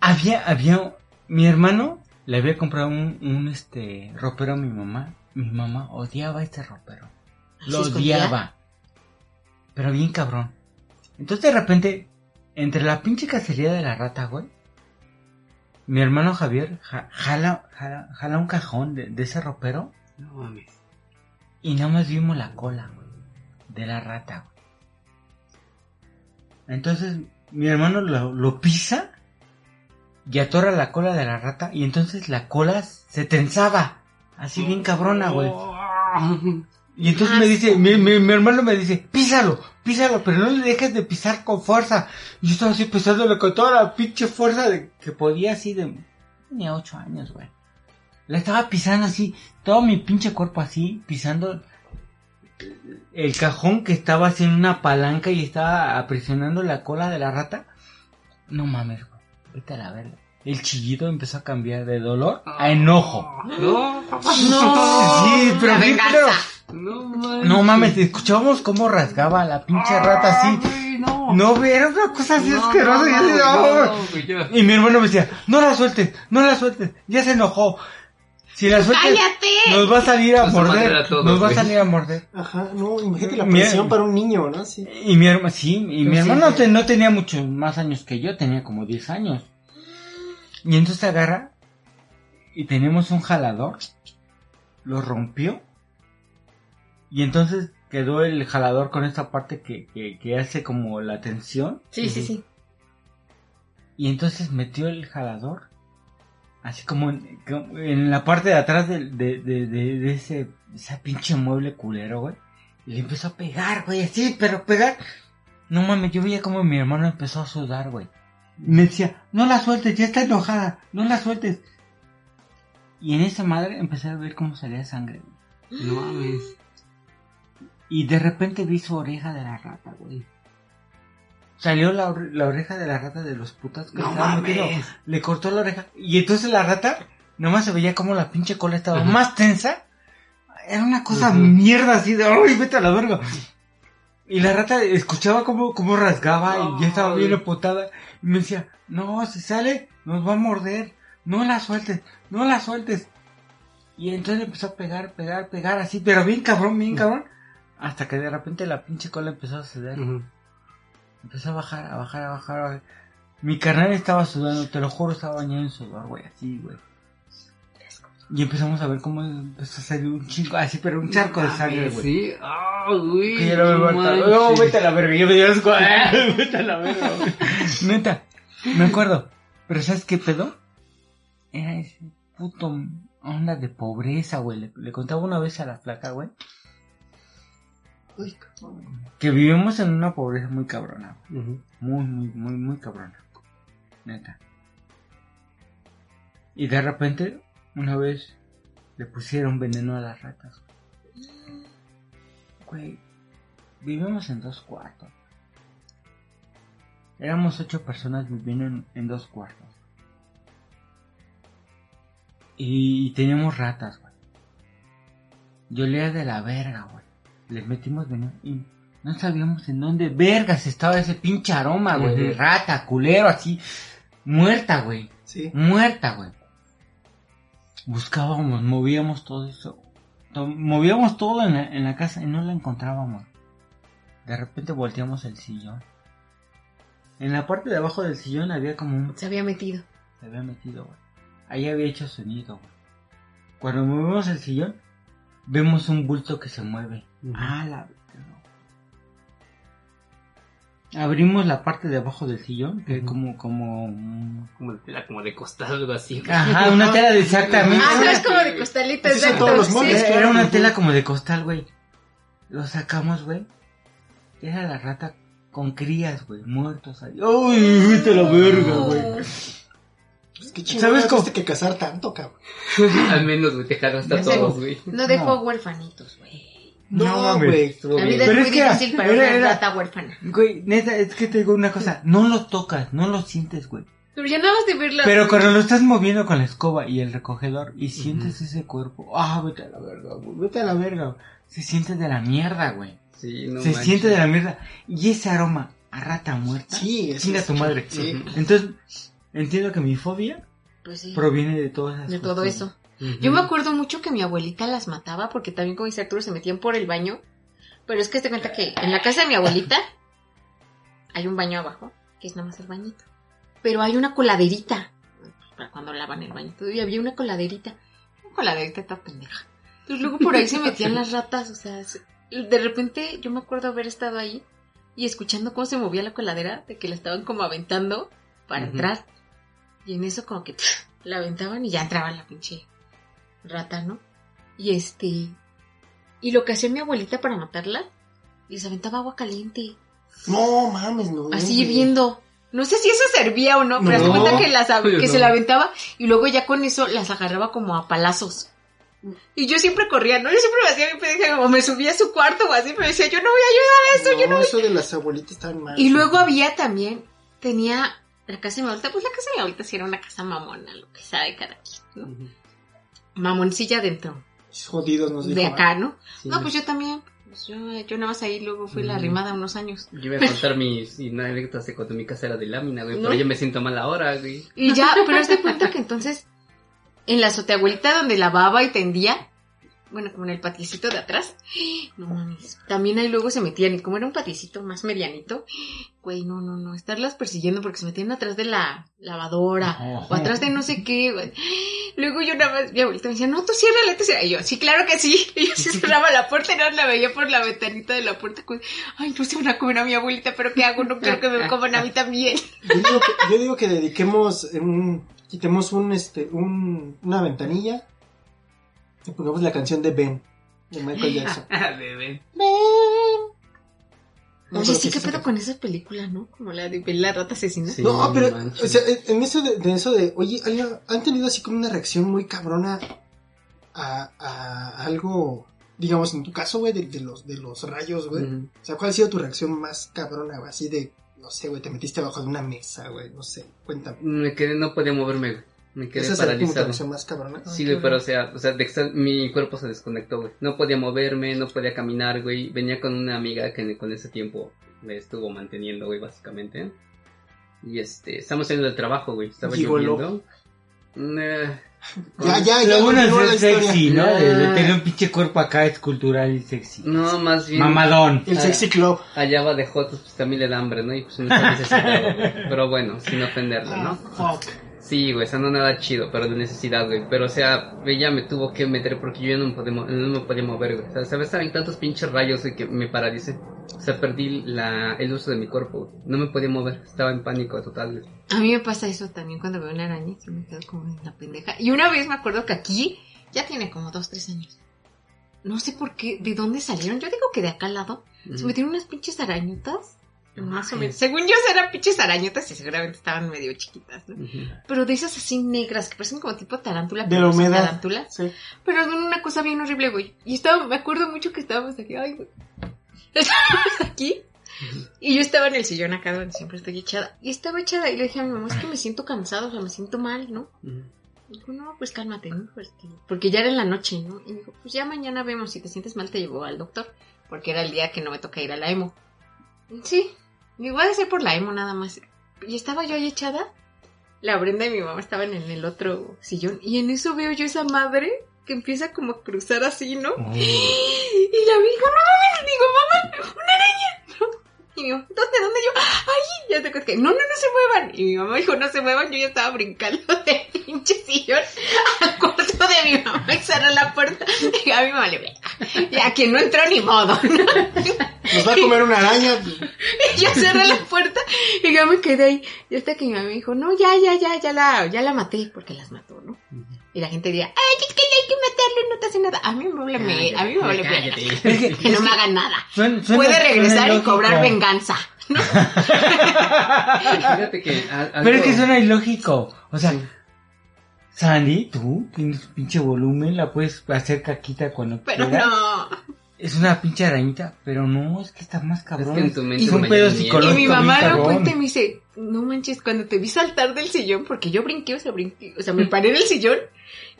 Había, había, mi hermano le había comprado un, un este ropero a mi mamá. Mi mamá odiaba este ropero. Lo odiaba. Pero bien cabrón. Entonces de repente, entre la pinche cacería de la rata, güey. Mi hermano Javier ja- jala, jala, jala un cajón de, de ese ropero No mames. Y nada más vimos la cola. De la rata. Entonces, mi hermano lo, pisa y atora la cola de la rata y entonces la cola se tensaba. Así bien cabrona, güey. Y entonces me dice, mi, mi, mi hermano me dice, písalo, písalo, pero no le dejes de pisar con fuerza. Y yo estaba así pisándole con toda la pinche fuerza de que podía así de... Tenía ocho años, güey. La estaba pisando así, todo mi pinche cuerpo así, pisando el cajón que estaba así en una palanca y estaba aprisionando la cola de la rata. No mames, güey. Vete a la verga. El chillido empezó a cambiar de dolor a enojo. No, No. Sí, pero La bien culero. no. No mames, escuchábamos cómo rasgaba la pinche rata así. Ay, no. No, era una cosa así No, asquerosa. no, y, yo no, decía. Y mi hermano me decía, no la sueltes, no la sueltes, ya se enojó. Si la ¡Cállate! nos va a salir a Nos va a morder. madrear a todos, nos va a güey. salir a morder. Ajá, no, imagínate la Mi- presión para un niño, ¿no? Sí. Y mi hermano, sí, y mi Sí, hermano te- no tenía muchos más años que yo, tenía como 10 años. Y entonces agarra y tenemos un jalador, lo rompió y entonces quedó el jalador con esta parte que, que, que hace como la tensión Sí, sí, sí. y entonces metió el jalador así como en, la parte de atrás de, de, de, ese, ese pinche mueble culero, güey. Y le empezó a pegar, güey, así, pero pegar. No mames, yo veía como mi hermano empezó a sudar, güey. Me decía, no la sueltes, ya está enojada, no la sueltes. Y en esa madre empecé a ver cómo salía sangre, güey. No mames. Y de repente vi su oreja de la rata, güey. Salió la, la oreja de la rata de los putas que No estaban mames. metiendo. Le cortó la oreja. Y entonces la rata, nomás se veía como la pinche cola estaba más tensa. Era una cosa Ujú. mierda así de, ¡ay, vete a la verga! Y la rata escuchaba como, como rasgaba y ya estaba bien apotada. Y me decía, no, si sale, nos va a morder. No la sueltes, no la sueltes. Y entonces empezó a pegar, pegar, pegar así, pero bien cabrón, bien cabrón. Hasta que de repente la pinche cola empezó a ceder. Empezó a bajar, a bajar, a bajar, a bajar. Mi carnal estaba sudando, te lo juro, estaba bañado en sudor, güey, así, güey. Y empezamos a ver cómo empezó a salir un chingo, así, pero un charco de sangre, güey. Sí, ah, güey. Que ya no me. No, vete a la verga, yo me dio asco. Vete a la verga, güey. Neta, me acuerdo. Pero ¿sabes qué pedo? Era ese puto onda de pobreza, güey. Le, le contaba una vez a la flaca, güey. Que vivimos en una pobreza muy cabrona. Muy, muy, muy, muy cabrona. Neta. Y de repente, una vez, le pusieron veneno a las ratas. Güey, vivimos en dos cuartos. Éramos ocho personas viviendo en, en dos cuartos. Y teníamos ratas, güey. Yo leía de la verga, güey. Les metimos veneno y no sabíamos en dónde vergas estaba ese pinche aroma, güey. De Ujú. rata, culero, así. Muerta, güey. Sí. Muerta, güey. Buscábamos, movíamos todo eso. To- Movíamos todo en la, en la casa y no la encontrábamos. De repente volteamos el sillón. En la parte de abajo del sillón había como un... Se había metido. Se había metido, güey. Ahí había hecho sonido, güey. Cuando movemos el sillón, vemos un bulto que se mueve. Ujú. Ah, la. Abrimos la parte de abajo del sillón, que es Ujú. como, como... Como de tela, como de costal, algo así. güey. Ajá, una tela de exactamente. Ah, no, es como de son exacto. todos los sí. Era, claro. era una tela como de costal, güey. Lo sacamos, güey. Era la rata con crías, güey, muertos ahí. ¡Uy, vete a la verga, güey! Pues qué chingón. ¿Sabes ¿Sabes cómo? que cazar tanto, cabrón. Al menos, güey, te jalaste a todos, güey. No dejó No. huérfanitos, güey. No, güey. La vida Pero es muy que difícil para era- una era- rata huérfana. Güey, neta, es que te digo una cosa. No lo tocas, no lo sientes, güey. Pero ya nada más de verla. Pero cuando lo estás moviendo con la escoba y el recogedor y sientes ese cuerpo, ah, vete a la verga, güey, vete a la verga. güey. Se siente de la mierda, güey. Sí, no Se manches. siente de la mierda. Y ese aroma a rata muerta, Sí, chinga tu madre. Sí. Entonces, entiendo que mi fobia Pues sí. proviene de todas esas De todo eso. Yo me acuerdo mucho que mi abuelita las mataba porque también, como dice Arturo, se metían por el baño. Pero es que te cuenta que en la casa de mi abuelita hay un baño abajo, que es nada más el bañito. Pero hay una coladerita para cuando lavan el baño. Y había una coladerita. Una coladerita está pendeja. Entonces luego por ahí se metían las ratas. O sea, se- de repente yo me acuerdo haber estado ahí y escuchando cómo se movía la coladera, de que la estaban como aventando para Ujú. entrar. Y en eso como que la aventaban y ya entraba la pinche rata, ¿no? Y este... Y lo que hacía mi abuelita para matarla, les aventaba agua caliente, No mames, no. así hirviendo. No sé si eso servía o no, pero haz No. cuenta que, las, que no. se la aventaba y luego ya con eso las agarraba como a palazos. Y yo siempre corría, ¿no? Yo siempre me hacía mi pendeja, o me subía a su cuarto o así, pero decía, yo no voy a ayudar a eso, yo no No, eso de las abuelitas está mal. y luego había también, tenía la casa de mi abuelita, pues la casa de mi abuelita sí era una casa mamona, lo que sabe cada quien, ¿no? Ujú. Mamoncilla dentro Jodidos nos dijo. de acá, ¿no? Sí. No, pues yo también, pues yo, yo nada más ahí luego fui la Mm. arrimada unos años. Yo iba a contar mis anécdotas de cuando mi casa era de lámina, güey, ¿No? pero yo me siento mal ahora, güey. Y ya, pero haz de cuenta que entonces, en la azotea abuelita donde lavaba y tendía, bueno, como en el paticito de atrás, no mames, también ahí luego se metían, y como era un paticito más medianito, güey, no, no, no, estarlas persiguiendo porque se metían atrás de la lavadora, o atrás de no sé qué, güey. Luego yo nada más, mi abuelita me decía, no, tú ciérrale, tú ciérrale. Y yo, sí, claro que sí. Y yo sí cerraba la puerta y no la veía por la ventanita de la puerta. Ay, no se van a comer a mi abuelita, pero ¿qué hago? No quiero que me coman a mí también. Yo digo que, yo digo que dediquemos un, quitemos un, este, un, una ventanilla y pongamos la canción de Ben, de Michael Jackson. Ah, bebé. No, Oye, pero sí, qué pedo con esa película, ¿no? Como la de la rata asesina. Sí. No, pero, manches. o sea, en eso de, de eso de, oye, ¿hay- ¿han tenido así como una reacción muy cabrona a, a algo, digamos, en tu caso, güey, de, de los, de los rayos, güey? O sea, ¿cuál ha sido tu reacción más cabrona, güey? Así de, no sé, güey, te metiste abajo de una mesa, güey, no sé, cuéntame. Me quedé, no podía moverme, güey. Me quedé ¿Esa paralizado. reacción más cabrona? Sí, güey, pero o sea, o sea, de estar- mi cuerpo se desconectó, güey. No podía moverme, no podía caminar, güey. Venía con una amiga que con ese tiempo me estuvo manteniendo, güey, básicamente. Y este, estamos saliendo del trabajo, güey. Estaba Gigolo. lloviendo. Eh, Ya, ya, ya, la es sexy, ¿no? De, de Ah. tener un pinche cuerpo acá escultural y sexy. No, más bien. Mamadón. El sexy club. Allá va de Jotos, pues también le da hambre, ¿no? Y pues no está necesitado, güey. Pero bueno, sin ofenderlo, Ah, ¿no? fuck. Sí, güey, o sea, no nada chido, pero de necesidad, güey. Pero, o sea, ella me tuvo que meter porque yo ya no me podía, mo- no me podía mover, güey. O sea, ¿sabes? Había tantos pinches rayos, güey, que me paralicé. O sea, perdí la, el uso de mi cuerpo, güey. No me podía mover, estaba en pánico total, güey. A mí me pasa eso también cuando veo una araña, que me quedo como en la pendeja. Y una vez me acuerdo que aquí, ya tiene como dos, tres años. No sé por qué, de dónde salieron. Yo digo que de acá al lado. Se metieron unas pinches arañotas. Más o menos. Según yo eran pinches arañotas y seguramente estaban medio chiquitas, ¿no? Pero de esas así negras, que parecen como tipo tarántula. De pero la humedad. tarántulas. Sí. Pero son una cosa bien horrible, güey. Y estaba, me acuerdo mucho que estábamos aquí, ay, güey. Estábamos aquí. Y yo estaba en el sillón acá donde siempre estoy echada. Y estaba echada y le dije a mi mamá, es que me siento cansada, o sea, me siento mal, ¿no? Y dijo, no, pues cálmate, ¿no? Pues que- Porque ya era en la noche, ¿no? Y dijo, pues ya mañana vemos, si te sientes mal te llevo al doctor. Porque era el día que no me toca ir a la emo. Sí, ha de ser por la emo nada más. Y estaba yo ahí echada. La Brenda y mi mamá estaban en el otro sillón. Y en eso veo yo esa madre que empieza como a cruzar así, ¿no? Oh. Y la vi, digo, no mames, digo, mamá, una araña. Y digo, ¿dónde, dónde yo? Ay, ya te que, no, no, no se muevan. Y mi mamá dijo, no se muevan, yo ya estaba brincando del pinche sillón al cuarto de mi mamá y cerró la puerta. Y a mi mamá le ve, y a quien no entró ni modo, ¿no? Nos va a comer una araña. Y yo cerré la puerta y ya me quedé ahí. Y hasta que mi mamá me dijo, no, ya, ya, ya, ya la, ya la maté, porque las mató, ¿no? Y la gente diría, ay, es que no hay que matarlo, no te hace nada. A mí me vale, me, a mí me vale que no me hagan nada. Suena- suena- Puede regresar y cobrar venganza. Fíjate que. Pero es que suena ilógico. O sea, Sandy, tú tienes pinche volumen, la puedes hacer caquita cuando Pero quieras. no. Es una pinche arañita, pero no, es que está más cabrón. que en tu mente es un pedo miedo. Y psicológico. mi mamá lo cuenta y me dice, no manches, cuando te vi saltar del sillón, porque yo brinqué, o sea, brinqué, o sea, me paré del sillón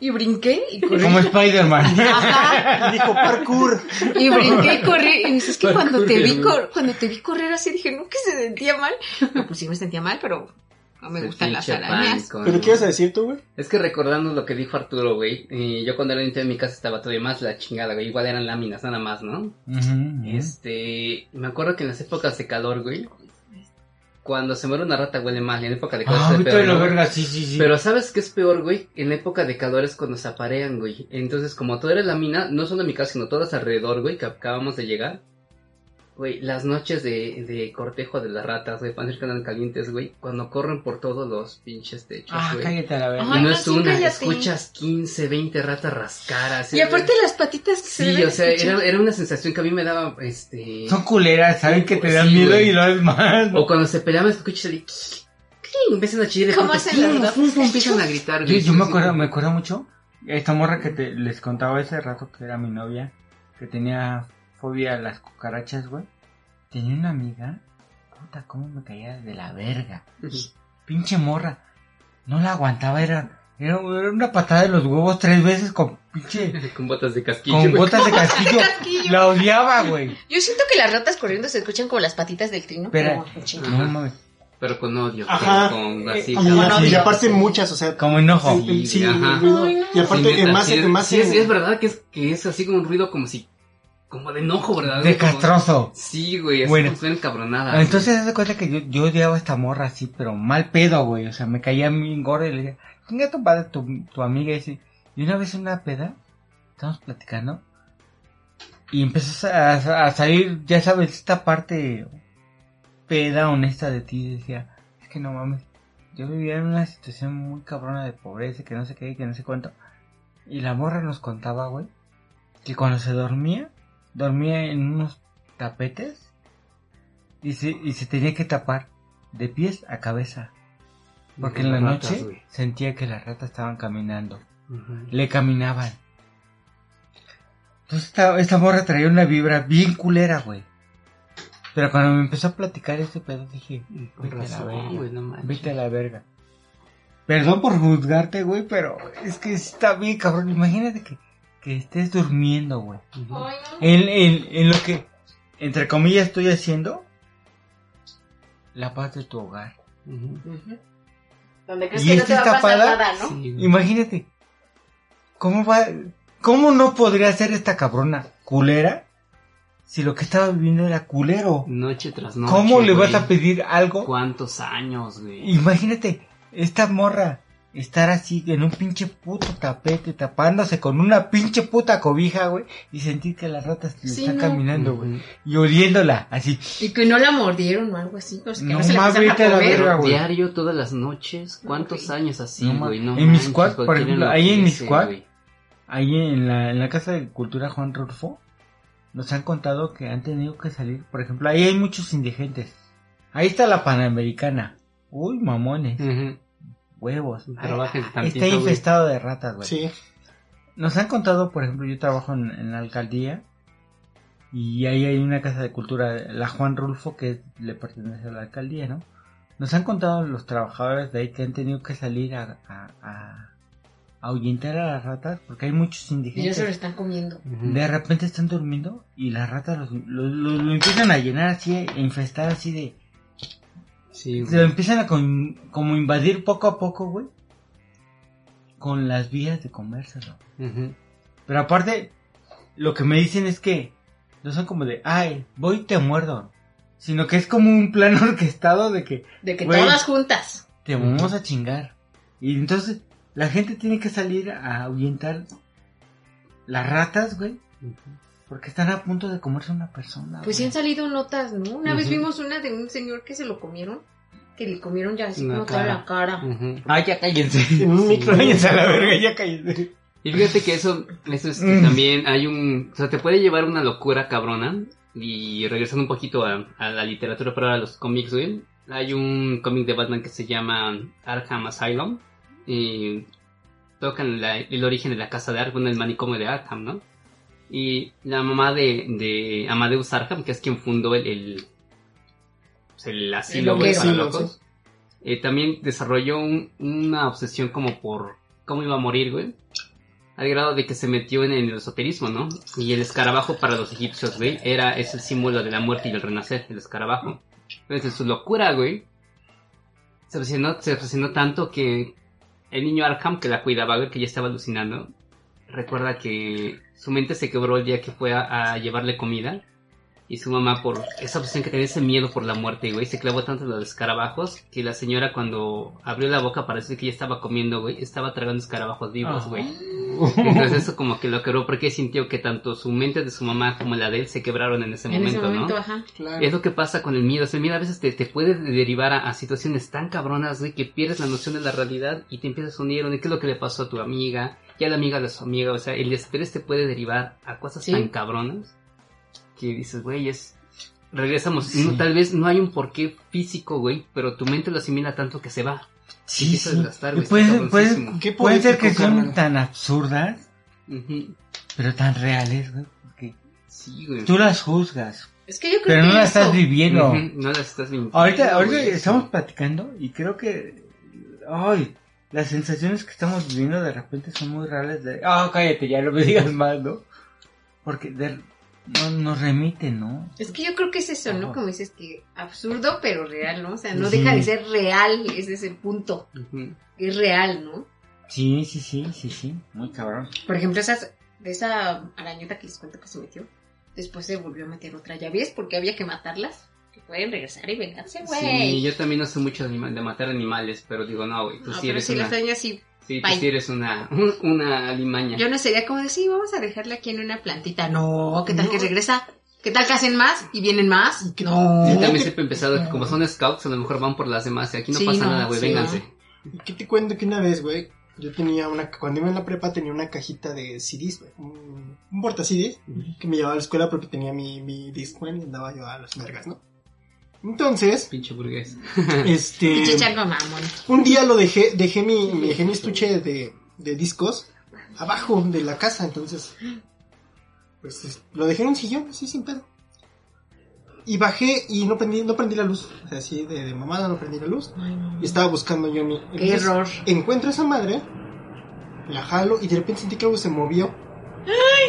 y brinqué y corrí. Como Spider-Man. Ajá. Dijo parkour. Y brinqué y corrí. Y dices que cuando te vi cor- cuando te vi correr así dije, no que se sentía mal. No, pues sí me sentía mal, pero no me gustan las arañas. pánico, ¿Pero ¿no? qué ibas a decir tú, güey? Es que recordando lo que dijo Arturo, güey, eh, yo cuando era niño en mi casa estaba todavía más la chingada, güey, igual eran láminas nada más, ¿no? Este, me acuerdo que en las épocas de calor, güey, cuando se muere una rata huele mal, en época de calor Ah, es peor, de la ¿no? verga, sí, sí, sí. Pero ¿sabes qué es peor, güey? En la época de calor es cuando se aparean, güey. Entonces, como todo era lámina, no solo en mi casa, sino todas alrededor, güey, que acabamos de llegar. Güey, las noches de, de cortejo de las ratas, güey, que andan calientes, güey, cuando corren por todos los pinches techos, Ah, güey. cállate a la verga. y no no, es sí, una, cállate. escuchas 15, 20 ratas rascaras. Y aparte las patitas que se Sí, o sea, era, era una sensación que a mí me daba, este... Son culeras, saben que te dan Sí, miedo güey. y lo es más. O cuando se peleaban, escuchas el... Empiezan a chillar de ¿Cómo pronto, hacen las empiezan a gritar, Yo, güey. yo Sí, me sí, acuerdo, sí. me acuerdo mucho. Esta morra que te, les contaba ese rato que era mi novia, que tenía fobia a las cucarachas, güey. Tenía una amiga, puta, cómo me caía de la verga. Pinche morra. No la aguantaba, era, era, era una patada de los huevos tres veces con pinche, Con botas de casquillo. con güey. botas de casquillo. casquillo. La odiaba, güey. Yo siento que las ratas corriendo se escuchan como las patitas del trino. Pero, como no mames, Pero con odio. Ajá. Con, con Eh, así. y, aparte muchas, o sea, como enojo. sí, sí, ajá. el ruido. Ay, no. Y aparte, Sí, en neta, más, sí, en más, sí, es, es verdad que es, que es así como un ruido como si... Como de enojo, ¿verdad? De Como- castroso. Sí, güey, es Bueno. suena encabronada. Entonces, haz de cuenta que yo, yo odiaba a esta morra así, pero mal pedo, güey. O sea, me caía bien gorda y le decía, chinga tu padre, tu, tu amiga ese. Y una vez en una peda, estábamos platicando, y empezó a, a salir, ya sabes, esta parte peda, honesta de ti. Decía, es que no mames, yo vivía en una situación muy cabrona de pobreza, que no sé qué, que no sé cuánto. Y la morra nos contaba, güey, que cuando se dormía, dormía en unos tapetes y se, y se tenía que tapar de pies a cabeza. Porque en la ratas, noche sentía que las ratas estaban caminando. Le caminaban. Entonces esta, esta morra traía una vibra bien culera, güey. Pero cuando me empezó a platicar este pedo dije, vete a la razón, verga. güey, no. Vete a la verga. Perdón por juzgarte, güey, pero es que está bien, cabrón. Imagínate que, que estés durmiendo, güey. En, en, en lo que, entre comillas, estoy haciendo la paz de tu hogar. Ujú. Donde crees ¿Y que no te va a pasar tapada? nada, ¿no? Sí. Imagínate. ¿Cómo va? ¿Cómo no podría ser esta cabrona culera si lo que estaba viviendo era culero? Noche tras noche. ¿Cómo le vas a pedir algo? ¿Cuántos años, güey? Imagínate, esta morra estar así en un pinche puto tapete tapándose con una pinche puta cobija, güey, y sentir que las ratas le Sí, están no. caminando, güey, y oliéndola, así. Y que no la mordieron o algo así, pues que no, No se la más, la verga, güey. Diario, todas las noches. ¿Cuántos años así, No, güey? No en Miscuac, por ejemplo, ahí en güey. Ahí en la, en la Casa de Cultura Juan Rulfo, nos han contado que han tenido que salir, por ejemplo, ahí hay muchos indigentes. Ahí está la Panamericana. Uy, mamones. Huevos. Ay, tantito, está güey. infestado de ratas, güey. Sí. Nos han contado, por ejemplo, yo trabajo en, en la alcaldía y ahí hay una casa de cultura, la Juan Rulfo, que le pertenece a la alcaldía, ¿no? Nos han contado los trabajadores de ahí que han tenido que salir a, a, a ahuyentar a las ratas porque hay muchos Y ya se lo indigentes. están comiendo. De repente están durmiendo y las ratas los- lo, lo- lo empiezan a llenar así, e infestar así de... Sí, Se lo empiezan a con- como invadir poco a poco, güey. Con las vías de comérselo. Ujú. Pero aparte, lo que me dicen es que no son como de, ay, voy y te muerdo. Sino que es como un plan orquestado de que De que Güey. todas juntas. te vamos a chingar. Y entonces la gente tiene que salir a ahuyentar las ratas, güey. Porque están a punto de comerse una persona. Pues sí han salido notas, ¿no? Una vez vimos una de un señor que se lo comieron. Que le comieron ya así La como toda la cara. Ujú. Ay, ya cállense. En un micro. Cállense a la verga, ya cállense. Y fíjate que eso, eso es que Mm. también hay un, o sea, te puede llevar una locura cabrona. Y regresando un poquito a, a la literatura, pero ahora a los cómics, güey. Hay un cómic de Batman que se llama Arkham Asylum. Y tocan la- el origen de la casa de Arkham, el manicomio de Arkham, ¿no? Y la mamá de, de Amadeus Arkham, que es quien fundó el, el, pues, el asilo, loquero. para locos, eh, también desarrolló un- una obsesión como por cómo iba a morir, güey. Al grado de que se metió en el esoterismo, ¿no? Y el escarabajo para los egipcios, güey, era, es el símbolo de la muerte y el renacer, el escarabajo. Entonces, en su locura, güey, se obsesionó, se obsesionó tanto que el niño Arkham, que la cuidaba, güey, que ya estaba alucinando, recuerda que su mente se quebró el día que fue a, a llevarle comida. Y su mamá, por esa obsesión que tenía ese miedo por la muerte, güey, se clavó tanto en los escarabajos que la señora cuando abrió la boca parece que ya estaba comiendo, güey, estaba tragando escarabajos vivos, güey. Entonces eso como que lo quebró porque sintió que tanto su mente de su mamá como la de él se quebraron en ese en momento, ese momento, ¿no? ajá. Claro. Es lo que pasa con el miedo. O sea, el miedo a veces te, te puede derivar a, a situaciones tan cabronas, güey, que pierdes la noción de la realidad y te empiezas a unir. ¿Qué es lo que le pasó a tu amiga? Ya la amiga de su amiga. O sea, el estrés te puede derivar a cosas Sí. tan cabronas que dices, güey, es... Regresamos. Sí. No, tal vez no hay un porqué físico, güey, pero tu mente lo asimila tanto que se va. Sí, sí. desgastar, güey, cabroncísimo. Qué pueden ser que son carnal. tan absurdas, pero tan reales, güey. Porque Sí, güey. tú las juzgas, Es que yo creo pero que no las eso- estás viviendo. No las estás viendo. Ahorita, ahorita güey. estamos platicando y creo que, ay, las sensaciones que estamos viviendo de repente son muy reales. De, ah, cállate, ya no me digas más, ¿no? Porque de- no, nos remite, ¿no? Es que yo creo que es eso, ¿no? Como dices que absurdo, pero real, ¿no? O sea, no Sí. deja de ser real, ese es el punto. Es real, ¿no? Sí, sí, sí, sí, sí, muy cabrón. Por ejemplo, esas, de esa arañota que les cuento que se metió, después se volvió a meter otra. ¿Ya ves? Porque había que matarlas. Que pueden regresar y vengarse, güey. Sí, yo también no sé mucho de, anima- de matar animales, pero digo, no, güey, tú No, sí pero eres si una... sí. Sí, tú sí eres una, un- una alimaña. Yo no sería como de, sí, vamos a dejarla aquí en una plantita. No, ¿qué tal No. que regresa? ¿Qué tal que hacen más y vienen más? ¿Y qué- No. Yo también siempre he pensado que como son scouts, a lo mejor van por las demás. Y aquí no Sí, pasa no, nada, güey, sí, vénganse. ¿Y qué te cuento que una vez, güey? Yo tenía una, cuando iba en la prepa tenía una cajita de CDs, güey. Un, un porta CDs que me llevaba a la escuela porque tenía mi, mi Discman y andaba yo a las vergas, ¿no? Entonces, Pinche burgués. este, Pinche chango mamón. un día lo dejé, dejé mi, me dejé mi estuche de, de discos abajo de la casa, entonces, pues es- lo dejé en un sillón, así sin pedo. Y bajé y no prendí, no prendí la luz, o sea, así de, de mamada no prendí la luz. Ay, no. Y estaba buscando yo mi... Qué error. Encuentro a esa madre, la jalo y de repente sentí que algo se movió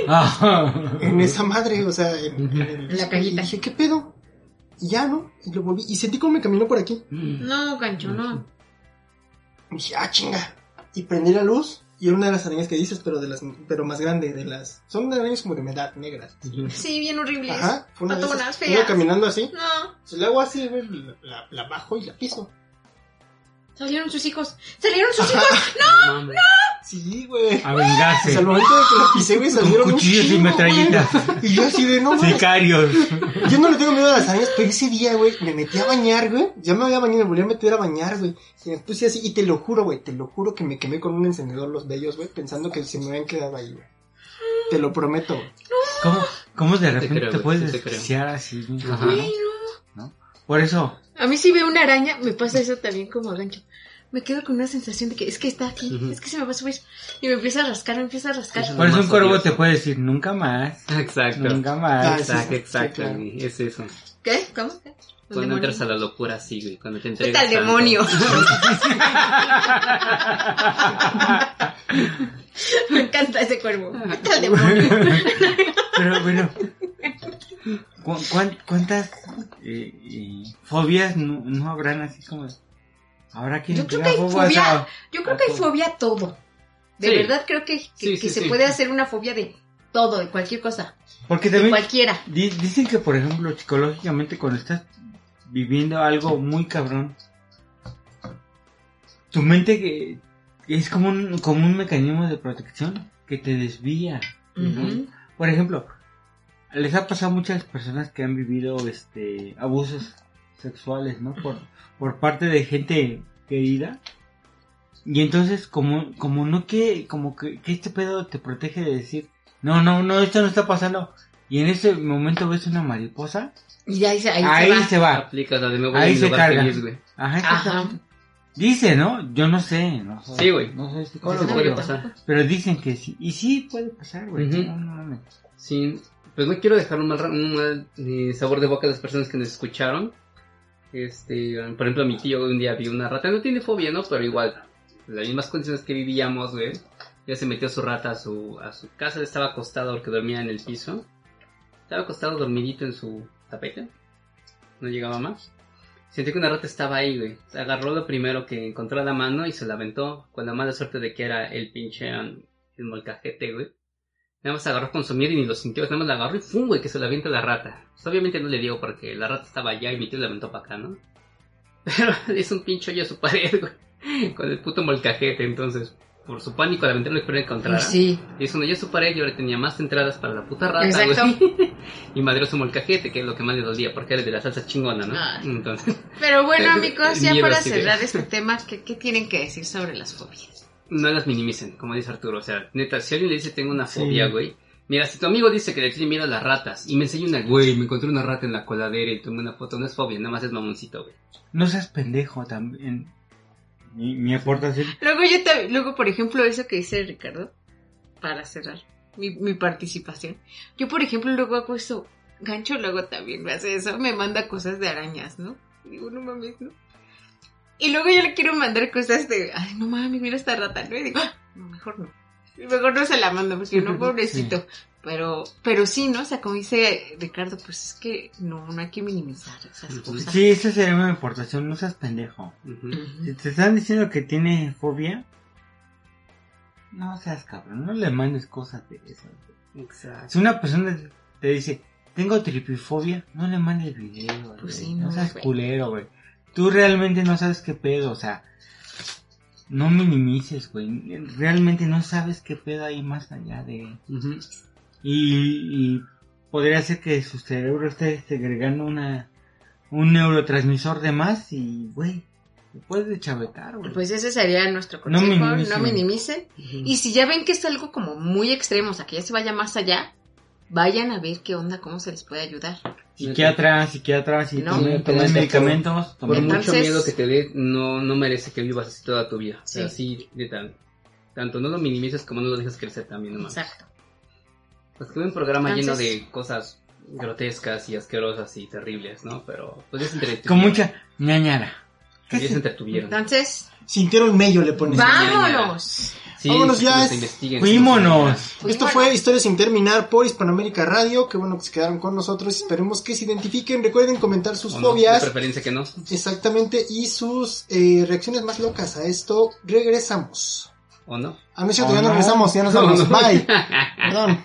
Ah. en esa madre, o sea, en, en el- En la cajita. Y dije, ¿qué pedo? Y ya, ¿no? Y lo volví, y sentí como me caminó por aquí. No, gancho, no. Y dije, ah, chinga. Y prendí la luz y era una de las arañas que dices, pero de las, pero más grande, de las, son arañas como de humedad, negras. Sí, bien horribles. Ajá, fue una de esas. feas. Iba caminando así, No, se le hago así, la, la, la bajo y la piso. Salieron sus hijos. ¡Salieron sus hijos! No, mames. Sí, güey. A vengarse. Pues al momento de que la pisé, güey, salieron cuchillos y metralletas. Y yo así de, no mames. Sicarios. Yo no le tengo miedo a las arañas, pero ese día, güey, me metí a bañar, güey. Ya me había bañado, me volví a meter a bañar, güey. Y me puse así, y te lo juro, güey, te lo juro que me quemé con un encendedor los vellos, güey, pensando que se me habían quedado ahí, güey. Te lo prometo, güey. ¿Cómo, cómo de te repente creo, te puedes sí te creo. desquiciar así? Ajá. No. Por eso, A mí si veo una araña, me pasa eso también como a gancho. Me quedo con una sensación de que es que está aquí, es que se me va a subir. Y me empieza a rascar, me empieza a rascar. Por eso un cuervo odioso. te puede decir nunca más. Exacto. Nunca Ah, más. sí, Exacto, sí, exacto, claro. güey, es eso. ¿Qué? ¿Cómo? Cuando demonio. entras a la locura así, güey, cuando te entregas al demonio. me encanta ese cuervo. Vete al demonio. Pero bueno, ¿cu- cuán- ¿cuántas eh, eh, fobias no, no habrán así como... Habrá quien Yo creo que hay fobia a- Yo creo que hay fobia a todo. De Sí. verdad creo que, que, Sí, sí, que se sí. puede hacer una fobia de todo, de cualquier cosa. Porque De también cualquiera. di- dicen que, por ejemplo, psicológicamente cuando estás viviendo algo muy cabrón, tu mente que es como un, como un mecanismo de protección que te desvía. Por ejemplo, les ha pasado a muchas personas que han vivido este abusos sexuales, ¿no? Por, por parte de gente querida. Y entonces, como, como no que, como que, que este pedo te protege de decir, no, no, no, esto no está pasando. Y en ese momento ves una mariposa, Y ahí se, ahí ahí, se va. se va. Aplicas la de me voy Ahí se carga. feliz. Ajá, Ajá. Dice, ¿no? Yo no sé, no soy, Sí, güey. No soy psicólogo, puede pero, pasar. pero dicen que sí. Y sí puede pasar, güey. No, no. Sí, pues no quiero dejar un mal, un mal sabor de boca a las personas que nos escucharon. Este, por ejemplo, mi tío un día vio una rata, no tiene fobia, ¿no? Pero igual, las mismas condiciones que vivíamos, güey. Ya se metió su rata a su, a su casa, estaba acostado porque dormía en el piso. Estaba acostado dormidito en su tapete. No llegaba más. Sentí que una rata estaba ahí, güey. Agarró lo primero que encontró a la mano y se la aventó. Con la mala suerte de que era el pinche um, el molcajete, güey. Nada más agarró con su mierda y ni lo sintió. Nada más la agarró y ¡fum! güey, que se la avienta la rata. Pues, obviamente no le digo porque la rata estaba allá y mi tío la aventó para acá, ¿no? Pero hizo un pincho hoyo a su pared, güey. Con el puto molcajete, entonces. Por su pánico la aventura lo que encontrar. Sí. Le hizo un hoyo a su pared y ahora tenía más entradas para la puta rata, Exacto. güey. y madreó su molcajete, que es lo que más le dolía, porque era de la salsa chingona, ¿no? Ah. Entonces. Pero bueno, amigos, ya miedo para cerrar este tema, ¿qué, ¿qué tienen que decir sobre las fobias? No las minimicen, como dice Arturo. O sea, neta, si alguien le dice tengo una Sí. fobia, güey. Mira, si tu amigo dice que le tiene miedo a las ratas y me enseña una, güey, me encontré una rata en la coladera y tomé una foto, no es fobia, nada más es mamoncito, güey. No seas pendejo también. Mi, mi aportación. Luego yo te, luego por ejemplo eso que dice Ricardo, para cerrar mi, mi participación. Yo por ejemplo luego hago eso, Gancho luego también me hace eso, me manda cosas de arañas, ¿no? Digo, no mames, ¿no? Y luego yo le quiero mandar cosas de, ay, no mames, mira esta rata, ¿no? Y digo, "Ah, no, mejor no. Y mejor no se la mando, porque no, pobrecito. Pero, pero sí, ¿no? O sea, como dice Ricardo, pues es que no, no hay que minimizar esas Ujú. cosas. Sí, esa sería mi aportación. No seas pendejo. Si te están diciendo que tiene fobia, no seas cabrón. No le mandes cosas de esas. Exacto. Si una persona te dice, tengo tripifobia, no le mandes video. Pues güey. sí, no, no, seas güey. culero, güey. Tú realmente no sabes qué pedo, o sea, no minimices, güey. Realmente no sabes qué pedo hay más allá de... Y, y podría ser que su cerebro esté segregando una un neurotransmisor de más y, güey, te puedes dechavetar, güey. Pues ese sería nuestro No consejo, minimicen. no minimicen. Y si ya ven que es algo como muy extremo, o sea, que ya se vaya más allá, vayan a ver qué onda, cómo se les puede ayudar. Psiquiatras, psiquiatras, y No. tomen, Pero tomen es medicamentos. Por mucho miedo que te dé, no, no merece que vivas así toda tu vida. O sea, Sí. así de tan, tanto no lo minimices como no lo dejes crecer también nomás. Exacto. Pues que un programa lleno de cosas grotescas y asquerosas y terribles, ¿no? Pero pues ya se entretuvieron. Con mucha ñañara. Se entretuvieron. Entonces, Sintieron mello, le pones. vámonos. Sí, Vámonos ya, investiguen. Fuímonos. Esto fue Historias sin terminar por Hispanoamérica Radio. Qué bueno que se quedaron con nosotros. Esperemos que se identifiquen. Recuerden comentar sus O no, de fobias. preferencia que no. Exactamente. Y sus eh, reacciones más locas a esto. Regresamos. ¿O no? Ah, no es cierto, Oh, ya no no. regresamos. Ya nos No, vamos. no. Bye. Perdón.